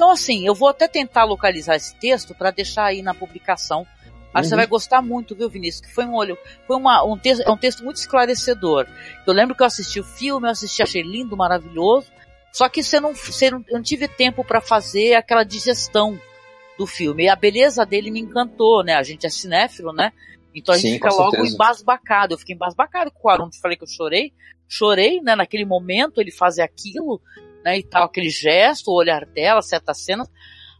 G: Então, assim, eu vou até tentar localizar esse texto para deixar aí na publicação. Acho uhum. que você vai gostar muito, viu, Vinícius? Que foi um olho, foi uma, um texto, é um texto muito esclarecedor. Eu lembro que eu assisti o filme, eu assisti, achei lindo, maravilhoso. Só que você não, você não, eu não tive tempo para fazer aquela digestão do filme. E a beleza dele me encantou, né? A gente é cinéfilo, né? Então a gente Sim, fica logo certeza. embasbacado. Eu fiquei embasbacado com o Aron. Falei que eu chorei. Chorei, né? Naquele momento ele fazer aquilo né, e tal, aquele gesto, o olhar dela, certas cenas.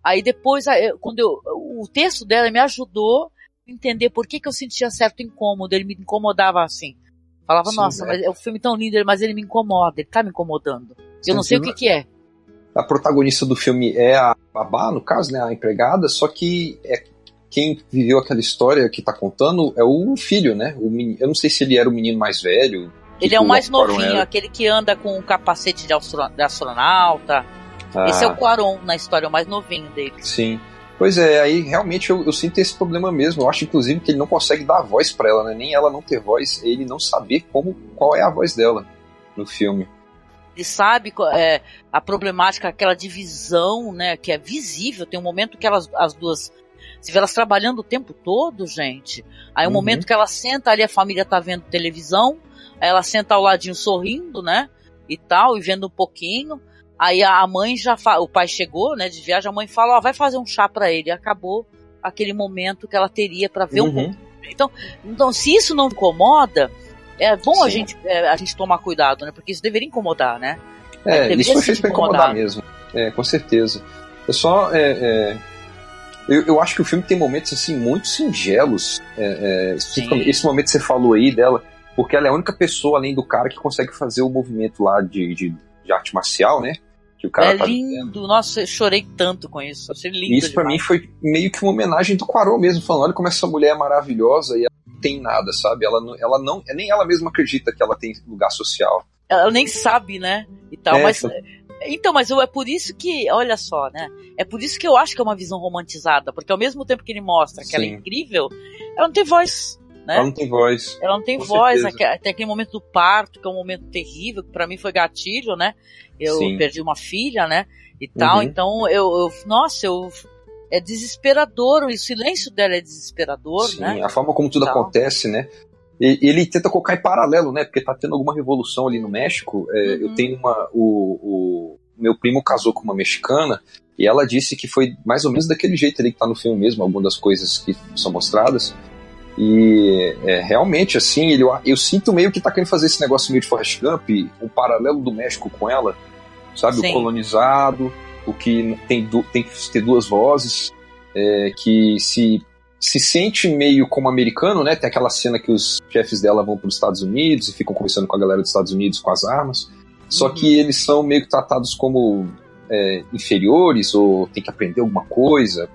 G: Aí depois, quando eu, o texto dela me ajudou a entender por que, que eu sentia certo incômodo, ele me incomodava assim. Falava, Sim, nossa, é. mas é um filme tão lindo, mas ele me incomoda, ele tá me incomodando. Eu não sei o que que é.
H: A protagonista do filme é a babá, no caso, né, a empregada, só que é quem viveu aquela história que tá contando é o filho, né? O menino, eu não sei se ele era o menino mais velho,
G: ele é o mais novinho, aquele que anda com o capacete de, astronauta. Ah. Esse é o Quaron na história, o mais novinho dele.
H: Sim. Pois é, aí realmente eu, eu, sinto esse problema mesmo. Eu acho, inclusive, que ele não consegue dar voz para ela, né? Nem ela não ter voz, ele não saber como, qual é a voz dela no filme.
G: Ele sabe é, a problemática, aquela divisão, né? Que é visível. Tem um momento que elas, as duas se vê elas trabalhando o tempo todo, gente. Aí o um uhum. momento que ela senta ali, a família tá vendo televisão, ela senta ao ladinho sorrindo, né? E tal, e vendo um pouquinho. Aí a mãe já fala, o pai chegou, né, de viagem, a mãe fala, ó, vai fazer um chá para ele. E acabou aquele momento que ela teria para ver uhum. um então, então, se isso não incomoda, é bom Sim. a gente, é, a gente tomar cuidado, né? Porque isso deveria incomodar, né?
H: É, isso foi feito pra incomodar mesmo. É, com certeza. É só. É, é, eu, eu acho que o filme tem momentos assim muito singelos. É, é, esse momento que você falou aí dela, porque ela é a única pessoa, além do cara, que consegue fazer o movimento lá de, de, de arte marcial, né?
G: Que o cara é tá lindo, nossa, eu chorei tanto com isso. Achei lindo.
H: Isso para mim foi meio que uma homenagem do Quaron mesmo, falando: olha como essa mulher é maravilhosa e ela não tem nada, sabe? Ela não, ela não, nem ela mesma acredita que ela tem lugar social.
G: Ela nem sabe, né? E tal, é, mas. Então, mas é por isso que, olha só, né? É por isso que eu acho que é uma visão romantizada, porque ao mesmo tempo que ele mostra que Sim. ela é incrível, ela não tem voz né?
H: Ela não tem voz.
G: Ela não tem voz, até aquele momento do parto, que é um momento terrível, que pra mim foi gatilho, né? Eu Sim. perdi uma filha, né? E tal, uhum. então eu, eu, nossa, eu, é desesperador, o silêncio dela é desesperador, Sim, né?
H: a forma como tudo tal. acontece, né? E, ele tenta colocar em paralelo, né? Porque tá tendo alguma revolução ali no México. É, uhum. Eu tenho uma. O, o, meu primo casou com uma mexicana e ela disse que foi mais ou menos daquele jeito ali que tá no filme mesmo, algumas das coisas que são mostradas. E é, realmente, assim, ele, eu sinto meio que tá querendo fazer esse negócio meio de Forrest Gump, o paralelo do México com ela, sabe? Sim. O colonizado, o que tem, tem que ter duas vozes, é, que se, se sente meio como americano, né? Tem aquela cena que os chefes dela vão para os Estados Unidos e ficam conversando com a galera dos Estados Unidos com as armas. Só uhum. que eles são meio que tratados como é, inferiores ou tem que aprender alguma coisa.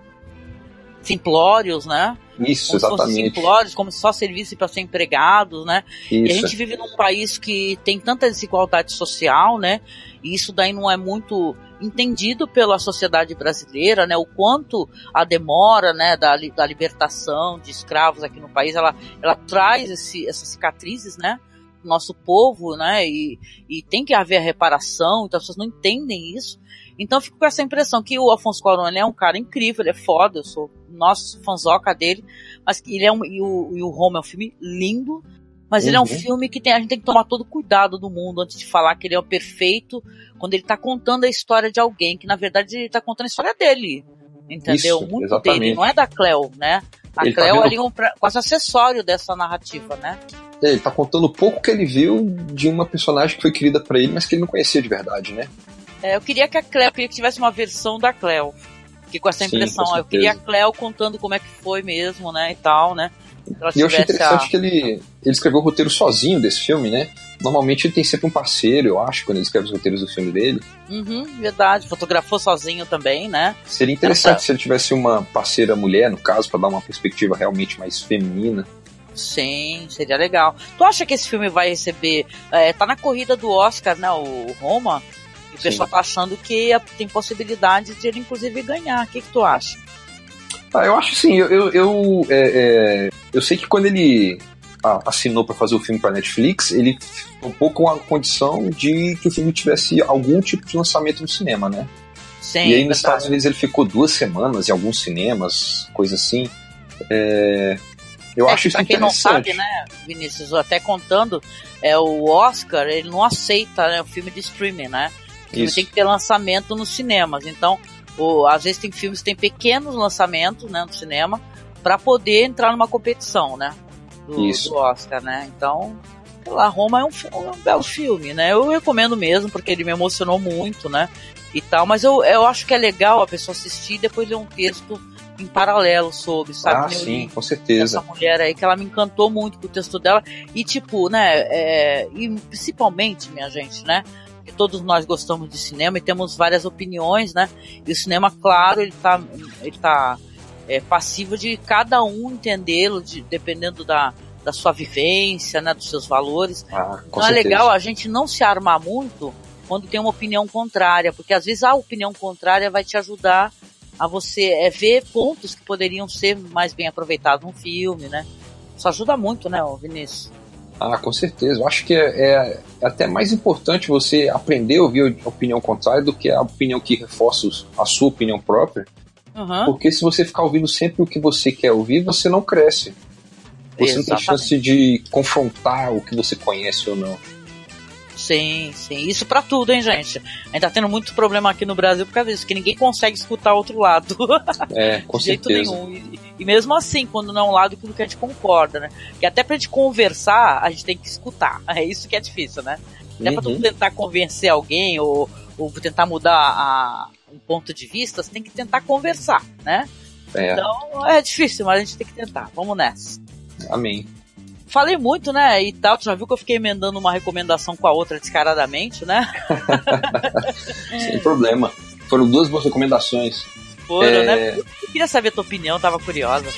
G: Simplórios, né?
H: Isso, como exatamente.
G: Se simplórios, como se só servisse para ser empregados, né? Isso. E a gente vive num país que tem tanta desigualdade social, né? E isso daí não é muito entendido pela sociedade brasileira, né? O quanto a demora, né, da, da libertação de escravos aqui no país, ela, ela traz esse, essas cicatrizes, né? Nosso povo, né? E, e tem que haver a reparação, então as pessoas não entendem isso. Então eu fico com essa impressão que o Afonso Cuarón é um cara incrível, ele é foda, eu sou nosso fanzoca dele, mas ele é um, e o, e o Home é um filme lindo, mas uhum. ele é um uhum. filme que tem, a gente tem que tomar todo o cuidado do mundo antes de falar que ele é o perfeito, quando ele tá contando a história de alguém, que na verdade ele tá contando a história dele. Entendeu?
H: Isso,
G: Muito
H: exatamente.
G: dele, não é da Cleo, né? A
H: Ele tá
G: Cleo
H: vendo-
G: ali um pra- quase acessório dessa narrativa, né?
H: É, Ele tá contando pouco que ele viu de uma personagem que foi querida pra ele, mas que ele não conhecia de verdade, né?
G: É, eu queria que a Cleo, queria que tivesse uma versão da Cleo. Fiquei com essa
H: Sim,
G: impressão.
H: com
G: eu queria a. Cleo contando como é que foi mesmo, né? E tal, né?
H: E eu achei interessante
G: a-
H: que ele, ele escreveu o roteiro sozinho desse filme, né? Normalmente ele tem sempre um parceiro, eu acho, quando ele escreve os roteiros do filme dele.
G: Uhum, verdade. Fotografou sozinho também, né?
H: Seria interessante
G: Essa-
H: se ele tivesse uma parceira mulher, no caso, pra dar uma perspectiva realmente mais feminina.
G: Sim, seria legal. Tu acha que esse filme vai receber. é, tá na corrida do Oscar, né? O Roma. E o
H: Sim.
G: pessoal tá achando que tem possibilidade de ele, inclusive, ganhar. O que, que tu acha?
H: Ah, eu acho assim, eu, eu, eu, é, é, eu sei que quando ele assinou pra fazer o filme pra Netflix, ele topou com a condição de que o filme tivesse algum tipo de lançamento no cinema, né?
G: Sim,
H: e aí nos
G: verdade.
H: Estados Unidos ele ficou duas semanas em alguns cinemas, coisa assim. É, eu
G: É,
H: acho isso
G: pra quem não sabe, né, Vinícius, até contando, é o Oscar, ele não aceita né, o filme de streaming, né? Filme tem que ter lançamento nos cinemas. Então, às vezes tem filmes que tem pequenos lançamentos, né, no cinema, para poder entrar numa competição, né? Do,
H: Isso.
G: do Oscar, né? Então, sei lá, Roma é um, é um belo filme, né? Eu recomendo mesmo, porque ele me emocionou muito, né? E tal, mas eu, eu acho que é legal a pessoa assistir e depois ler um texto em paralelo sobre, sabe?
H: Ah,
G: eu
H: sim, com certeza.
G: essa mulher aí, que ela me encantou muito com o texto dela. E, tipo, né, é, e principalmente, minha gente, né, que todos nós gostamos de cinema e temos várias opiniões, né, e o cinema, claro, ele tá, ele tá é, passivo de cada um entendê-lo, de- dependendo da, da sua vivência, né, dos seus valores.
H: Ah,
G: Então é
H: certeza.
G: legal a gente não se armar muito quando tem uma opinião contrária, porque às vezes a opinião contrária vai te ajudar a você é, ver pontos que poderiam ser mais bem aproveitados num filme, né? Isso ajuda muito, né, Vinícius?
H: Ah, com certeza. Eu acho que é, é até mais importante você aprender a ouvir a opinião contrária do que a opinião que reforça a sua opinião própria.
G: Uhum.
H: Porque se você ficar ouvindo sempre o que você quer ouvir, você não cresce. Você não tem
G: Exatamente.
H: chance de confrontar o que você conhece ou não.
G: Sim, sim. Isso pra tudo, hein, gente? A gente tá tendo muito problema aqui no Brasil por causa disso, que ninguém consegue escutar outro lado.
H: É, com
G: de jeito
H: certeza.
G: nenhum. E, e mesmo assim, quando não é um lado aquilo que a gente concorda, né? Que até pra gente conversar, a gente tem que escutar. É isso que é difícil, né? Até pra tu
H: Uhum.
G: tentar convencer alguém ou, ou tentar mudar a- um ponto de vista, você tem que tentar conversar, né?
H: É,
G: Então é difícil, mas a gente tem que tentar. Vamos nessa.
H: amém.
G: Falei muito, né? E tal, tu já viu que eu fiquei emendando uma recomendação com a outra descaradamente, né?
H: Sem problema. Foram duas boas recomendações.
G: Foram,
H: É.
G: né? Eu queria saber a tua opinião, tava curiosa.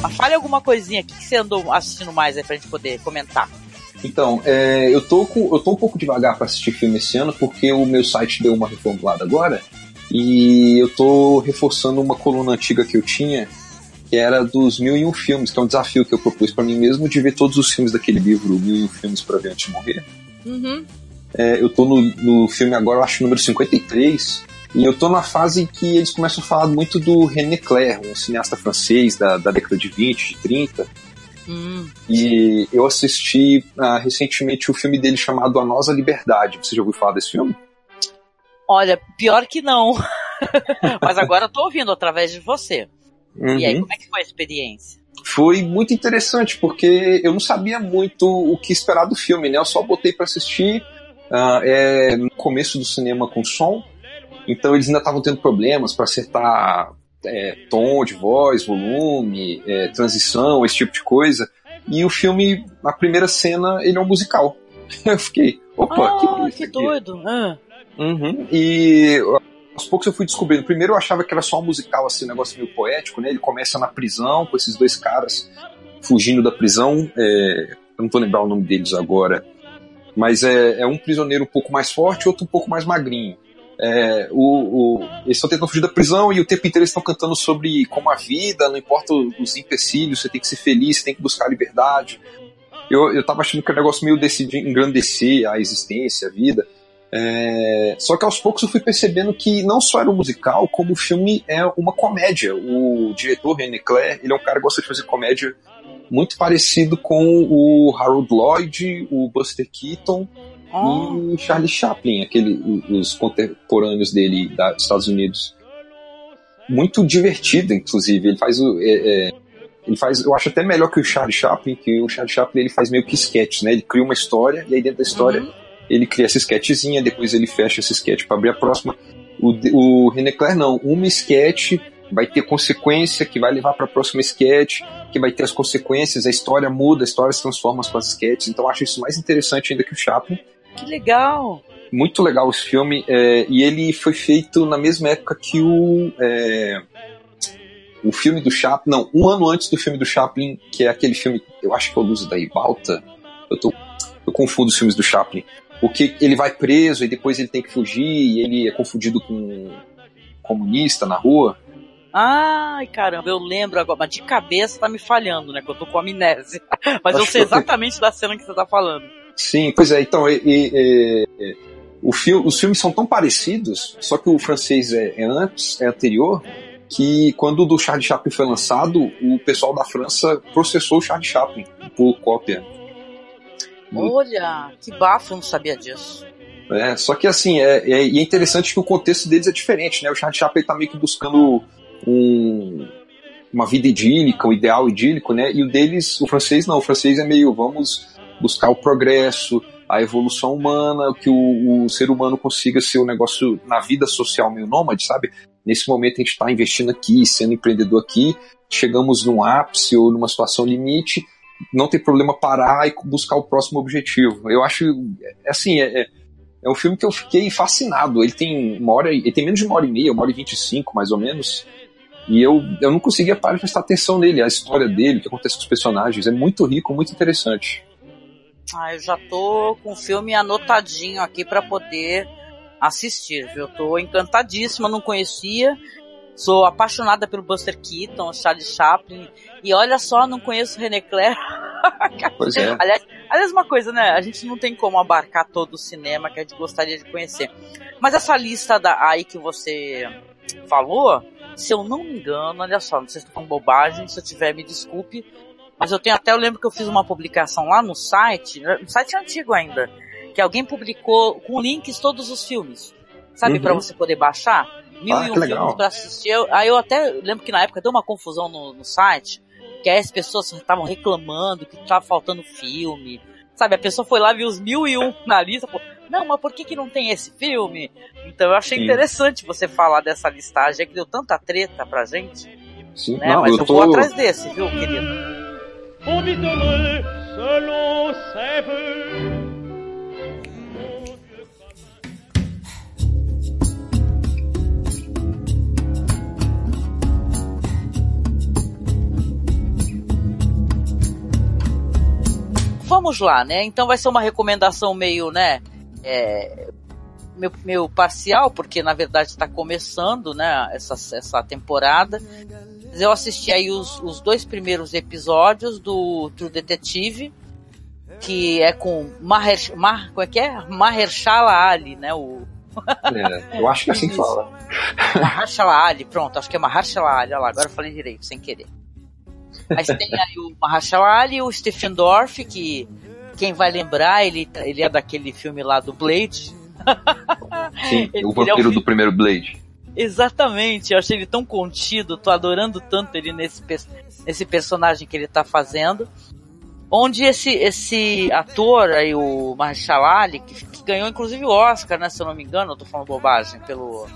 G: Mas fale alguma coisinha aqui que você andou assistindo mais aí pra gente poder comentar.
H: Então, é, eu, tô com, eu tô um pouco devagar para assistir filme esse ano, porque o meu site deu uma reformulada agora, e eu tô reforçando uma coluna antiga que eu tinha, que era dos Mil e Um Filmes, que é um desafio que eu propus para mim mesmo de ver todos os filmes daquele livro, Mil e Um Filmes para Ver Antes de Morrer.
G: Uhum.
H: É, eu tô no, no filme agora, eu acho, número 53, e eu tô na fase que eles começam a falar muito do René Clair, um cineasta francês da, da década de 20, de 30,
G: Hum,
H: e eu assisti ah, recentemente o filme dele chamado A Nossa Liberdade. Você já ouviu falar desse filme?
G: olha, pior que não. Mas agora eu tô ouvindo através de você. E aí,
H: Uhum.
G: como é que foi a experiência?
H: Foi muito interessante, porque eu não sabia muito o que esperar do filme, né? Eu só botei pra assistir ah, é, no começo do cinema com som, então eles ainda estavam tendo problemas para acertar é, tom de voz, volume, é, transição, esse tipo de coisa. E o filme, na primeira cena, ele é um musical. Eu fiquei, opa, que, que é
G: ah, que
H: aqui?
G: doido. Ah,
H: Uhum. E aos poucos eu fui descobrindo. Primeiro eu achava que era só um musical, assim, um negócio meio poético, né? Ele começa na prisão com esses dois caras fugindo da prisão. é, eu não vou lembrar o nome deles agora. Mas é, é um prisioneiro um pouco mais forte e outro um pouco mais magrinho. É, o, o- eles estão tentando fugir da prisão e o tempo inteiro eles estão cantando sobre como a vida, não importa os empecilhos, você tem que ser feliz, você tem que buscar a liberdade. Eu, eu tava achando que o negócio meio desse de engrandecer a existência, a vida. É, só que aos poucos eu fui percebendo que não só era um musical, como o filme é uma comédia. O diretor René Clair, ele é um cara que gosta de fazer comédia muito parecido com o Harold Lloyd, o Buster Keaton oh. e Charlie Chaplin, aquele, os contemporâneos dele da, dos Estados Unidos. Muito divertido, inclusive. Ele faz o. É, é, ele faz, eu acho até melhor que o Charlie Chaplin, que o Charlie Chaplin ele faz meio que sketch, né? Ele cria uma história e aí dentro da história uhum. ele cria essa sketchzinha, depois ele fecha esse sketch para abrir a próxima. O, o René Clair não, uma sketch vai ter consequência que vai levar para a próxima sketch, que vai ter as consequências, a história muda, a história se transforma com as sketches, então eu acho isso mais interessante ainda que o Chaplin.
G: Que legal!
H: Muito legal esse filme, é, e ele foi feito na mesma época que o. É, o filme do Chaplin, não, um ano antes do filme do Chaplin, que é aquele filme, eu acho que é o Luz da Ribalta, eu, tô, eu confundo os filmes do Chaplin, porque ele vai preso e depois ele tem que fugir e ele é confundido com um comunista na rua.
G: Ai, caramba, eu lembro agora, mas de cabeça tá me falhando, né? Que eu tô com amnésia. Mas Acho eu sei exatamente da cena que você tá falando.
H: Sim, pois é, então, e, e, e, os filmes são tão parecidos, só que o francês é, é antes, é anterior, que quando o do Charlie Chaplin foi lançado, o pessoal da França processou o Charlie Chaplin por cópia.
G: Olha, que bafo, eu não sabia disso.
H: É, só que assim, é, é, é interessante que o contexto deles é diferente, né? O Charlie Chaplin tá meio que buscando um, uma vida idílica, um ideal idílico, né? E o deles, o francês não, o francês é meio vamos buscar o progresso, a evolução humana, que o, o ser humano consiga ser um negócio na vida social meio nômade, sabe? Nesse momento a gente está investindo aqui, sendo empreendedor aqui, chegamos num ápice ou numa situação limite, não tem problema parar e buscar o próximo objetivo. Eu acho, é, assim, é, é, é um filme que eu fiquei fascinado. Ele tem uma hora, ele tem menos de uma hora e meia, uma hora e vinte e cinco, mais ou menos. E eu, eu não conseguia parar de prestar atenção nele, a história dele, o que acontece com os personagens. É muito rico, muito interessante.
G: Ah, eu já tô com o filme anotadinho aqui para poder assistir, viu? Eu tô encantadíssima, não conhecia. Sou apaixonada pelo Buster Keaton, Charlie Chaplin. E olha só, não conheço René Clair.
H: Pois é.
G: aliás, aliás, uma coisa, né? A gente não tem como abarcar todo o cinema que a gente gostaria de conhecer. Mas essa lista da, aí que você falou, se eu não me engano, olha só, não sei se estou falando bobagem, se eu tiver, me desculpe, mas eu tenho até, eu lembro que eu fiz uma publicação lá no site, no site antigo ainda, que alguém publicou com links todos os filmes, sabe, uhum. para você poder baixar? Mil ah, e um filmes pra assistir. Eu, aí eu até lembro que na época deu uma confusão no, no site, que aí as pessoas estavam reclamando que tava faltando filme, sabe, a pessoa foi lá viu os mil e um na lista, pô, não, mas por que, que não tem esse filme? Então eu achei Sim. interessante você falar dessa listagem que deu tanta treta pra gente.
H: Sim,
G: né?
H: não,
G: mas
H: eu,
G: eu
H: tô...
G: vou atrás desse, viu, querido? Selon ses voeux. vamos lá, né? Então vai ser uma recomendação meio, né? É, meu parcial, porque na verdade está começando, né? Essa, essa temporada. Eu assisti aí os, os dois primeiros episódios do True Detective, que é com Maher, Mar, como é que é? Mahershala Ali, né? O
H: é, eu acho que é assim que fala.
G: Mahershala Ali, pronto, acho que é Mahershala Ali, olha lá, agora eu falei direito, sem querer. Aí tem aí o Mahershala Ali, o Stephen Dorff, que quem vai lembrar, ele, ele é daquele filme lá do Blade.
H: Sim, ele, o vampiro é um... do primeiro Blade.
G: Exatamente, eu achei ele tão contido, tô adorando tanto ele nesse, nesse personagem que ele tá fazendo. Onde esse, esse ator aí, o Mahershala Ali, que, que, ganhou inclusive o Oscar, né, se eu não me engano, eu tô falando bobagem, pelo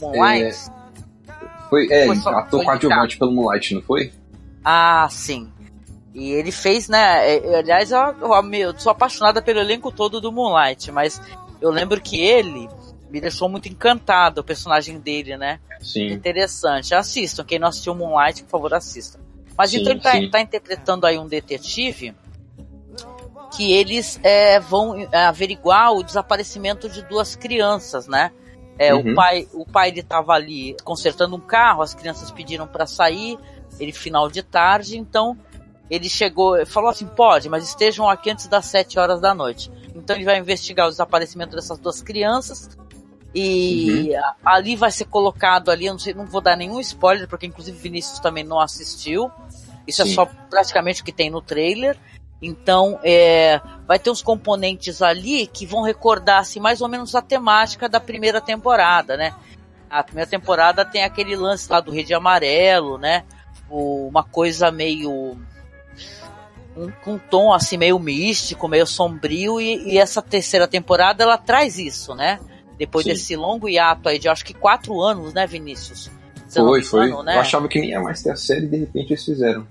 G: Moonlight.
H: É, foi, é, foi, ator coadjuvante pelo Moonlight, não foi?
G: Ah, sim. E ele fez, né? É, aliás, eu, eu, eu sou apaixonada pelo elenco todo do Moonlight, mas eu lembro que ele me deixou muito encantado, o personagem dele, né?
H: Sim.
G: Interessante. Assistam. Quem não assistiu Moonlight, por favor, assistam. Mas sim, então ele tá, tá, interpretando aí um detetive que eles é, vão é, averiguar o desaparecimento de duas crianças, né? É, uhum. o pai, o pai ele tava ali consertando um carro, as crianças pediram para sair, ele final de tarde, então ele chegou, falou assim, pode, mas estejam aqui antes das 7 horas da noite. Então ele vai investigar o desaparecimento dessas duas crianças e uhum. ali vai ser colocado ali, eu não sei, não vou dar nenhum spoiler, porque inclusive Vinícius também não assistiu. Isso é Sim. é só praticamente o que tem no trailer. Então, é, vai ter uns componentes ali que vão recordar assim, mais ou menos a temática da primeira temporada, né? A primeira temporada tem aquele lance lá do Rede Amarelo, né? uma coisa meio. Um, um, tom assim meio místico, meio sombrio, e, e, essa terceira temporada ela traz isso, né? Depois Sim. desse longo hiato aí de acho que quatro anos, né, Vinícius?
H: foi, foi. né? Eu achava que nem ia mais ter a série e de repente eles fizeram.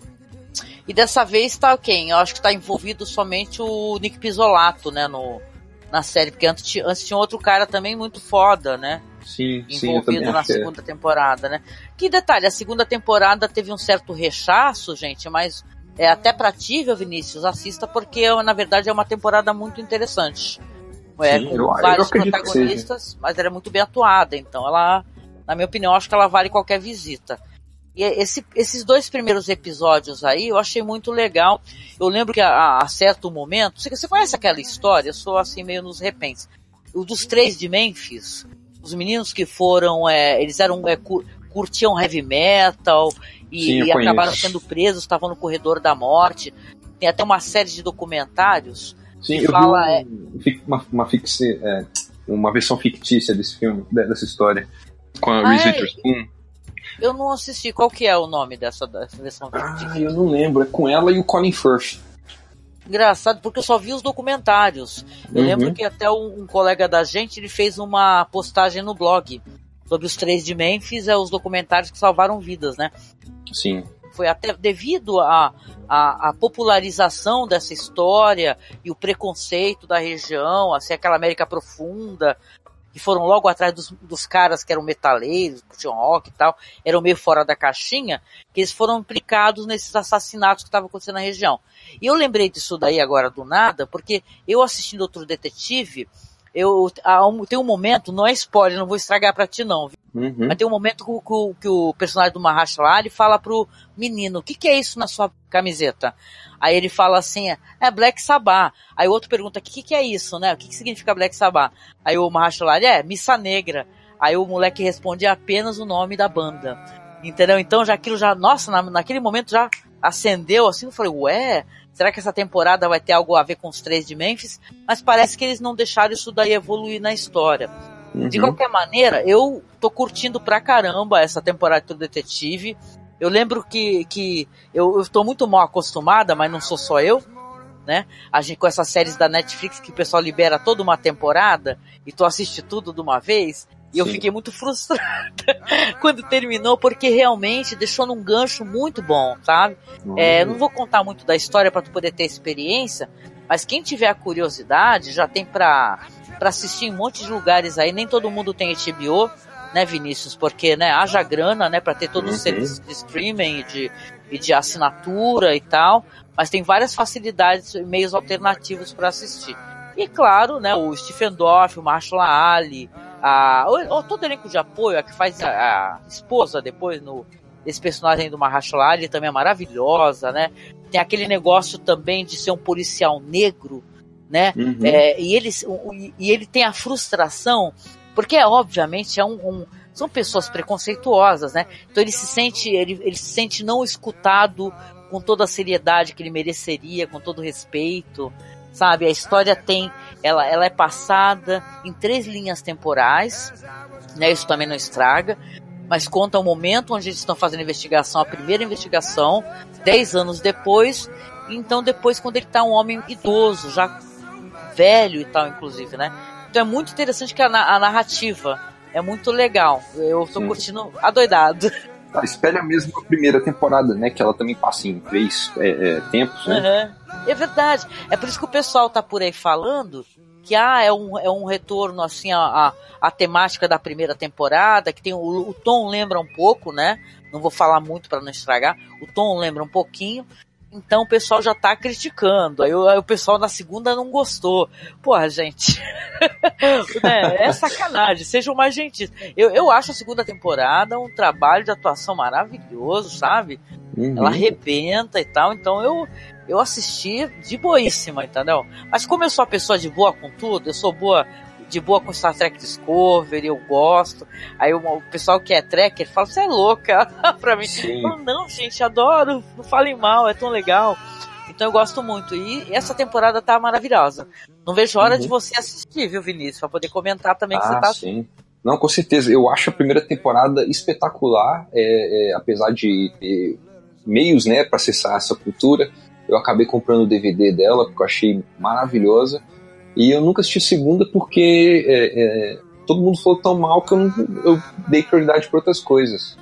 G: E dessa vez tá quem? Eu acho que tá envolvido somente o Nick Pisolato, né, no, na série, porque antes, antes tinha outro cara também muito foda, né?
H: Sim,
G: envolvido
H: sim,
G: na segunda é. temporada, né? Que detalhe, a segunda temporada teve um certo rechaço, gente, mas é até pra ti, Vinícius, assista porque na verdade é uma temporada muito interessante. É, sim, com eu, vários eu protagonistas, mas ela é muito bem atuada, então ela, na minha opinião, acho que ela vale qualquer visita. E esse, esses dois primeiros episódios aí eu achei muito legal. Eu lembro que a, a certo momento, você, você conhece aquela história? Eu sou assim meio nos repens. O dos três de Memphis, os meninos que foram, é, eles eram, é, curtiam heavy metal e, Sim, e acabaram sendo presos, estavam no corredor da morte. Tem até uma série de documentários
H: Sim, que fala, é, uma, uma, fixe, é, uma versão fictícia desse filme, dessa história, com a Reese Witherspoon.
G: Eu não assisti. Qual que é o nome dessa, dessa versão fictícia?
H: Ah, eu não lembro. É com ela e o Colin Firth.
G: Engraçado, porque eu só vi os documentários. Eu uhum. lembro que até um, um, colega da gente ele fez uma postagem no blog sobre os três de Memphis, é os documentários que salvaram vidas, né?
H: Sim.
G: Foi até devido à a, popularização dessa história e o preconceito da região, assim, aquela América profunda, que foram logo atrás dos, dos caras que eram metaleiros, que rock e tal, eram meio fora da caixinha, que eles foram implicados nesses assassinatos que estavam acontecendo na região. E eu lembrei disso daí agora do nada, porque eu assistindo outro detetive, eu, tem um momento, não é spoiler, não vou estragar pra ti não, uhum. mas tem um momento que, que, que o personagem do Mahershala ele fala pro menino, o que que é isso na sua camiseta? Aí ele fala assim, é Black Sabbath. Aí o outro pergunta, o que, que é isso, né? O que, que significa Black Sabbath? Aí o Mahershala, é, Missa Negra. Aí o moleque responde apenas o nome da banda. Entendeu? Então já aquilo já, nossa, na, naquele momento já acendeu assim, eu falei, ué, será que essa temporada vai ter algo a ver com os três de Memphis? Mas parece que eles não deixaram isso daí evoluir na história. Uhum. De qualquer maneira, eu tô curtindo pra caramba essa temporada do Detetive. Eu lembro que, que eu, estou muito mal acostumada, mas não sou só eu, né? A gente com essas séries da Netflix que o pessoal libera toda uma temporada e tu assiste tudo de uma vez. E eu fiquei muito frustrada quando terminou, porque realmente deixou num gancho muito bom, sabe? Uhum. É, não vou contar muito da história para tu poder ter experiência, mas quem tiver a curiosidade já tem pra, pra assistir em um monte de lugares aí. Nem todo mundo tem HBO, né, Vinícius? Porque, né, haja grana, né, para ter todos uhum. os serviços de streaming e de, e de assinatura e tal. Mas tem várias facilidades e meios alternativos para assistir. E claro, né, o Stephen Dorff, o Marshall Ali, a, o, todo elenco de apoio, a que faz a, a esposa depois no esse personagem do Mahershala Ali também é maravilhosa, né? Tem aquele negócio também de ser um policial negro, né? Uhum. É, e, ele, e ele tem a frustração, porque obviamente é um, um, são pessoas preconceituosas, né? Então ele se sente ele, ele se sente não escutado com toda a seriedade que ele mereceria, com todo respeito sabe? A história tem, ela, ela é passada em três linhas temporais, né? Isso também não estraga, mas conta o momento onde eles estão fazendo a investigação, a primeira investigação, dez anos depois, então depois quando ele está um homem idoso, já velho e tal, inclusive, né? Então é muito interessante que a, a narrativa é muito legal. Eu estou curtindo adoidado.
H: Ela espelha mesmo a primeira temporada, né? Que ela também passa em três é, é, tempos, né?
G: Uhum. É verdade. É por isso que o pessoal tá por aí falando que ah, é, um, é um retorno assim a, a, a temática da primeira temporada, que tem o, o tom lembra um pouco, né? Não vou falar muito para não estragar. O tom lembra um pouquinho, então o pessoal já tá criticando. Aí, aí o pessoal na segunda não gostou. Porra, gente. né? É sacanagem. Sejam mais gentis. Eu, eu acho a segunda temporada um trabalho de atuação maravilhoso, sabe? Uhum. Ela arrebenta e tal. Então eu, eu assisti de boíssima, entendeu? Mas como eu sou uma pessoa de boa com tudo, eu sou boa de boa com Star Trek Discovery, eu gosto. Aí o, pessoal que é tracker fala, você é louca pra mim. Falo, não, gente, adoro, não falem mal, é tão legal. Então eu gosto muito. E essa temporada tá maravilhosa. Não vejo hora uhum. de você assistir, viu, Vinícius? Pra poder comentar também que
H: ah,
G: você tá.
H: Sim. Não, com certeza. Eu acho a primeira temporada espetacular, é, é, apesar de ter meios né, para acessar essa cultura. Eu acabei comprando o DVD dela, porque eu achei maravilhosa. E eu nunca assisti segunda porque é, é todo mundo falou tão mal que eu, não, eu dei prioridade para outras coisas.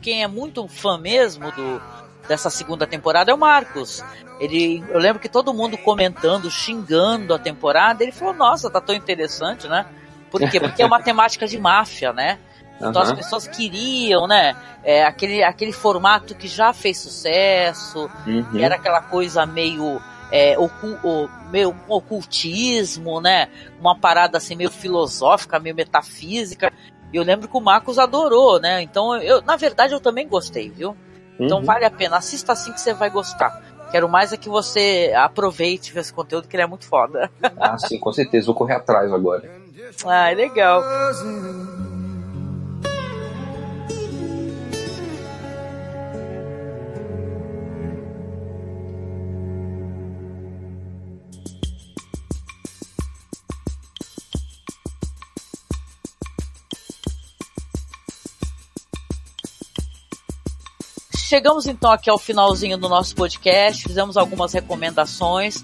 G: Quem é muito fã mesmo do, dessa segunda temporada é o Marcos. Ele, eu lembro que todo mundo comentando, xingando a temporada, ele falou: Nossa, tá tão interessante, né? Por quê? Porque é uma temática de máfia, né? Então uhum. as pessoas queriam, né? É, aquele, aquele formato que já fez sucesso, uhum. era aquela coisa meio é, ocu, o, meio um ocultismo, né? Uma parada assim meio filosófica, meio metafísica. E eu lembro que o Marcos adorou, né? Então, eu, na verdade, eu também gostei, viu? Então uhum. vale a pena. Assista assim que você vai gostar. Quero mais é que você aproveite esse conteúdo, que ele é muito foda.
H: Ah, sim, com certeza. Vou correr atrás agora.
G: Ah, é legal. Chegamos então aqui ao finalzinho do nosso podcast, fizemos algumas recomendações,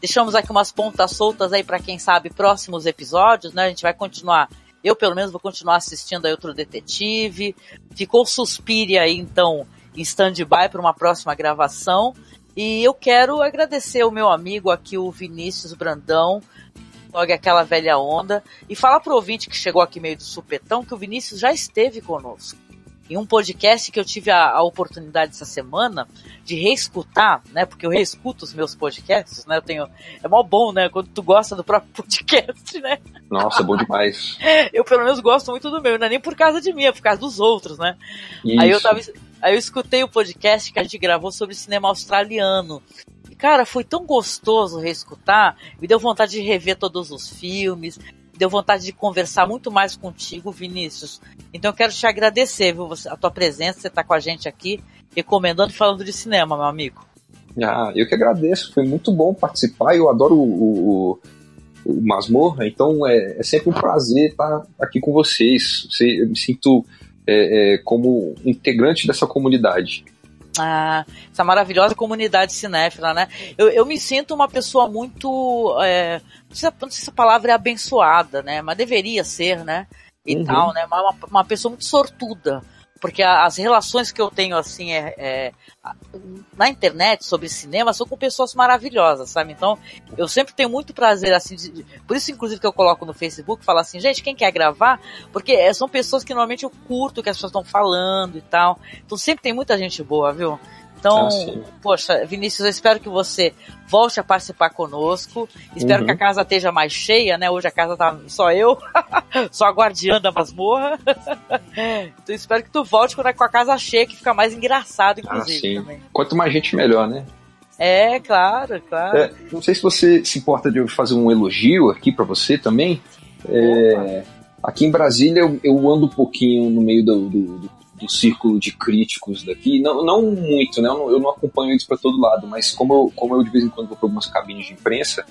G: deixamos aqui umas pontas soltas aí para quem sabe próximos episódios, né? A gente vai continuar, eu pelo menos vou continuar assistindo aí outro detetive. Ficou Suspiria aí então em stand-by para uma próxima gravação. E eu quero agradecer o meu amigo aqui, o Vinícius Brandão, blog Aquela Velha Onda, e falar pro ouvinte que chegou aqui meio de supetão que o Vinícius já esteve conosco em um podcast que eu tive a, a, oportunidade essa semana de reescutar, né? Porque eu reescuto os meus podcasts, né? Eu tenho. É mó bom, né? Quando tu gosta do próprio podcast, né?
H: Nossa, bom demais.
G: eu pelo menos gosto muito do meu, não é nem por causa de mim, é por causa dos outros, né? Isso. Aí eu tava. Aí eu escutei o podcast que a gente gravou sobre cinema australiano. E, cara, foi tão gostoso reescutar, me deu vontade de rever todos os filmes, deu vontade de conversar muito mais contigo, Vinícius. Então eu quero te agradecer, viu, a tua presença, você está com a gente aqui, recomendando e falando de cinema, meu amigo.
H: Ah, eu que agradeço, foi muito bom participar, eu adoro o, o, o Masmorra, então é, é, sempre um prazer estar aqui com vocês. Eu me sinto é, é, como integrante dessa comunidade.
G: Ah, essa maravilhosa comunidade cinéfila, né? Eu, eu me sinto uma pessoa muito. É, não, sei, não sei se a palavra é abençoada, né? Mas deveria ser, né? E uhum. tal, né? Uma, uma pessoa muito sortuda porque as relações que eu tenho assim é, é, na internet sobre cinema são com pessoas maravilhosas, sabe? Então eu sempre tenho muito prazer assim, de, por isso inclusive que eu coloco no Facebook, falo assim, gente, quem quer gravar? Porque é, são pessoas que normalmente eu curto que as pessoas estão falando e tal. Então sempre tem muita gente boa, viu? Então, ah, poxa, Vinícius, eu espero que você volte a participar conosco. Espero uhum. que a casa esteja mais cheia, né? Hoje a casa tá só eu, só a guardiã da masmorra. então espero que tu volte quando é com a casa cheia, que fica mais engraçado, inclusive. Ah, também.
H: Quanto mais gente, melhor, né?
G: É, claro, claro. É,
H: não sei se você se importa de eu fazer um elogio aqui para você também. É, aqui em Brasília eu, eu, ando um pouquinho no meio do, do, do do círculo de críticos daqui, não, não muito, né? Eu não, eu não acompanho eles para todo lado, mas como eu, como eu de vez em quando vou para algumas cabines de imprensa,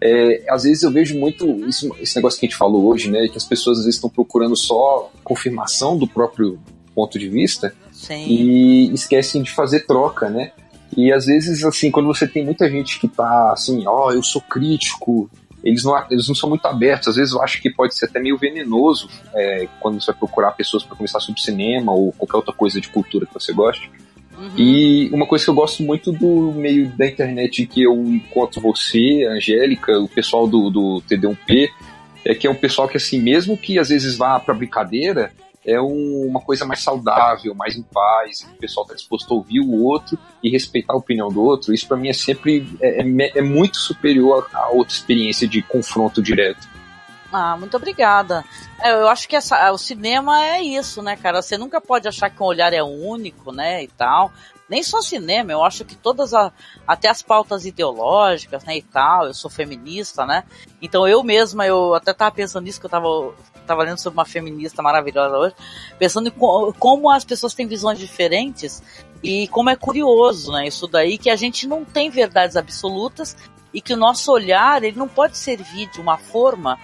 H: é, às vezes eu vejo muito isso, esse negócio que a gente falou hoje, né? Que as pessoas às vezes estão procurando só confirmação do próprio ponto de vista
G: Sim.
H: e esquecem de fazer troca, né? E às vezes, assim, quando você tem muita gente que tá assim, ó, oh, eu sou crítico, eles não, eles não são muito abertos. Às vezes eu acho que pode ser até meio venenoso é, quando você vai procurar pessoas para conversar sobre cinema ou qualquer outra coisa de cultura que você goste. Uhum. E uma coisa que eu gosto muito do meio da internet que eu encontro você, a Angélica, o pessoal do, do TD1P, é que é um pessoal que, assim, mesmo que às vezes vá para brincadeira, é um, uma coisa mais saudável, mais em paz, o pessoal está disposto a ouvir o outro e respeitar a opinião do outro. Isso para mim é sempre é, é, é, muito superior a outra experiência de confronto direto.
G: Ah, muito obrigada. É, eu acho que essa, o cinema é isso, né, cara? Você nunca pode achar que um olhar é único, né, e tal. Nem só cinema, eu acho que todas a, até as pautas ideológicas, né, e tal. Eu sou feminista, né? Então eu mesma, eu até tava pensando nisso que eu tava, tava lendo sobre uma feminista maravilhosa hoje, pensando em co como as pessoas têm visões diferentes e como é curioso, né? Isso daí que a gente não tem verdades absolutas e que o nosso olhar ele não pode servir de uma forma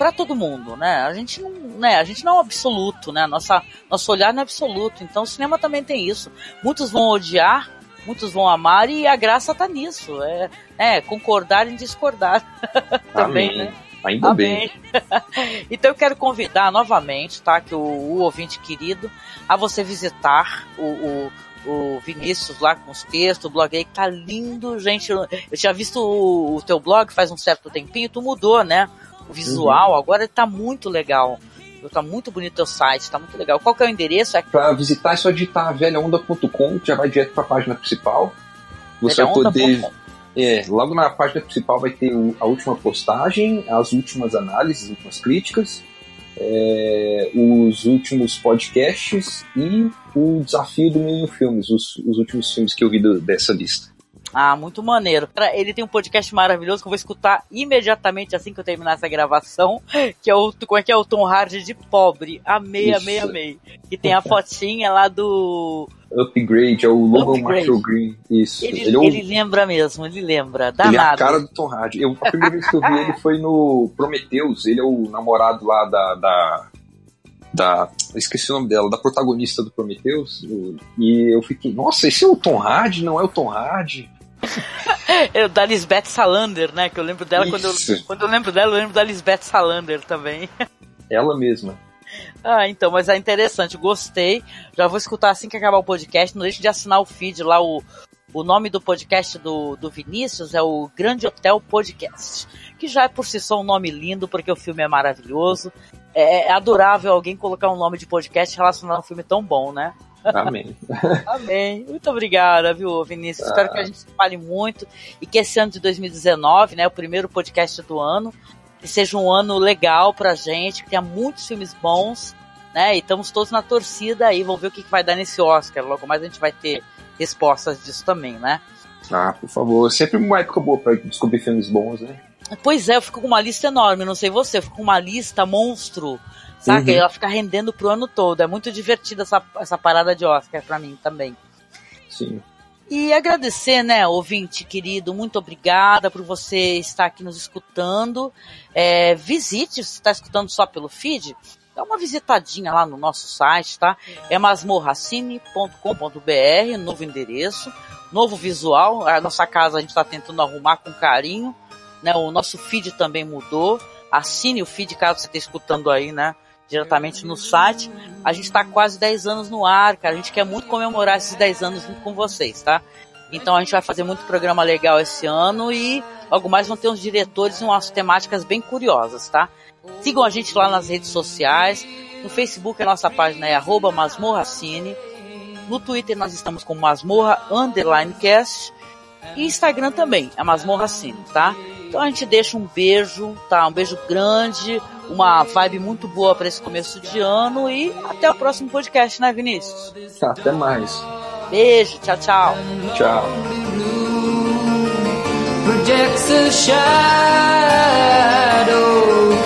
G: para todo mundo, né? A gente não, né? A gente não é absoluto, né? Nossa, nosso olhar não é absoluto. Então o cinema também tem isso. Muitos vão odiar, muitos vão amar e a graça tá nisso. É, é concordar em discordar também,
H: Amém.
G: né?
H: Ainda
G: Amém.
H: bem.
G: então eu quero convidar novamente, tá? Que o, o ouvinte querido a você visitar o, o o Vinícius lá com os textos, o blog aí que tá lindo, gente. Eu, eu tinha visto o, o, teu blog faz um certo tempinho, tu mudou, né? O visual, uhum. agora tá muito legal. Tá muito bonito o teu site, tá muito legal. Qual que é o endereço? É...
H: Pra visitar é só digitar velhaonda.com, já vai direto pra página principal. Você vai poder. É, logo na página principal vai ter a última postagem, as últimas análises, as últimas críticas é, os últimos podcasts e o desafio do Menino Filmes, os, os últimos filmes que eu vi do, dessa lista.
G: Ah, muito maneiro. Ele tem um podcast maravilhoso que eu vou escutar imediatamente assim que eu terminar essa gravação, que é o, como é que é o Tom Hardy de pobre. Amei, Isso. amei, amei. Que tem a fotinha lá do
H: Upgrade, é o Logan Marshall Green. Isso.
G: Ele, ele, é um... ele, lembra mesmo, ele lembra. Danado.
H: Ele é a cara do Tom Hardy. Eu, a primeira vez que eu vi ele foi no Prometheus. Ele é o namorado lá da. da, da esqueci o nome dela, da protagonista do Prometheus. E eu fiquei, nossa, esse é o Tom Hardy, não é o Tom Hardy?
G: é da Lisbeth Salander, né? Que eu lembro dela quando eu, quando eu lembro dela, eu lembro da Lisbeth Salander também.
H: Ela mesma.
G: Ah, então, mas é interessante, gostei. Já vou escutar assim que acabar o podcast. Não deixe de assinar o feed lá. O, o nome do podcast do, do Vinícius é o Grande Hotel Podcast. Que já é por si só um nome lindo, porque o filme é maravilhoso. É, é adorável alguém colocar um nome de podcast relacionado a um filme tão bom, né?
H: Amém.
G: Amém. Muito obrigada, viu, Vinícius? Ah. Espero que a gente se fale muito e que esse ano de 2019, né, o primeiro podcast do ano, que seja um ano legal pra gente, que tenha muitos filmes bons, né? E estamos todos na torcida aí, vamos ver o que vai dar nesse Oscar. Logo mais a gente vai ter respostas disso também, né?
H: Ah, por favor, sempre uma época boa pra descobrir filmes bons, né?
G: Pois é, eu fico com uma lista enorme, não sei você, eu fico com uma lista monstro, sabe? Uhum. Ela fica rendendo pro ano todo. É muito divertida essa, essa parada de Oscar pra mim também.
H: Sim.
G: E agradecer, né, ouvinte querido, muito obrigada por você estar aqui nos escutando. É, visite, se está escutando só pelo feed, dá uma visitadinha lá no nosso site, tá? É masmorracine.com.br, novo endereço, novo visual. A nossa casa a gente está tentando arrumar com carinho, né? O nosso feed também mudou. Assine o feed caso você esteja escutando aí, né? Diretamente no site. A gente está quase 10 anos no ar, cara. A gente quer muito comemorar esses 10 anos junto com vocês, tá? Então a gente vai fazer muito programa legal esse ano e logo mais vão ter uns diretores e umas temáticas bem curiosas, tá? Sigam a gente lá nas redes sociais. No Facebook a nossa página é masmorracine. No Twitter nós estamos com masmorra underline cast. E Instagram também, é masmorra cine, tá? Então a gente deixa um beijo, tá? Um beijo grande, uma vibe muito boa para esse começo de ano e até o próximo podcast, né, Vinícius?
H: Tá, até mais.
G: Beijo, tchau, tchau.
H: Tchau.
I: Projects a shadow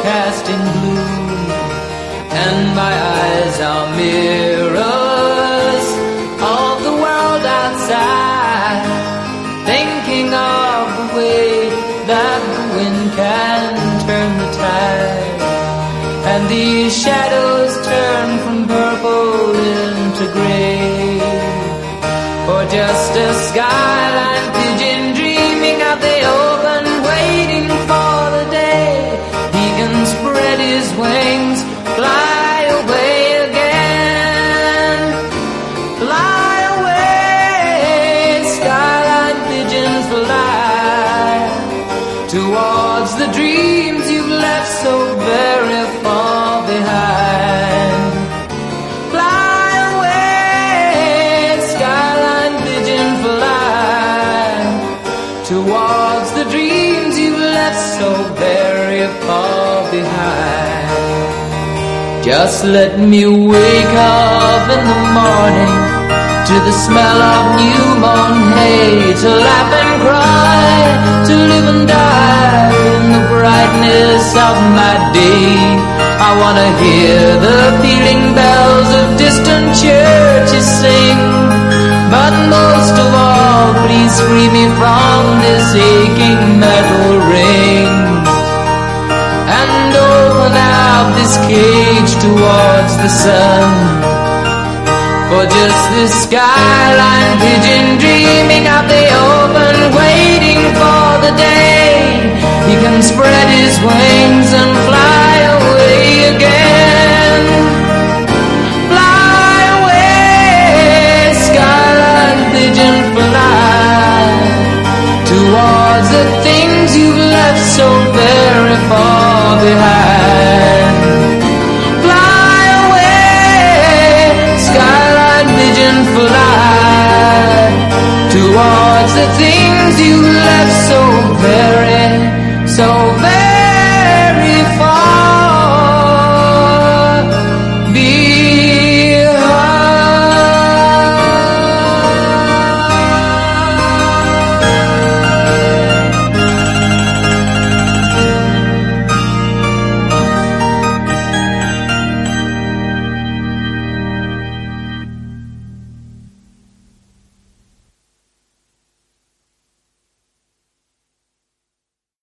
I: cast in blue, and my eyes are mirrors skyline Just let me wake up in the morning to the smell of new mown hay, to laugh and cry, to live and die in the brightness of my day. I wanna hear the pealing bells of distant churches sing, but most of all, please free me from this aching metal ring open out this cage towards the sun. For just this skyline pigeon dreaming out the open, waiting for the day he can spread his wings and fly away again. Fly away, skyline pigeon, fly towards the things you've left so very far Fly away, fly towards the things you left so very, so very.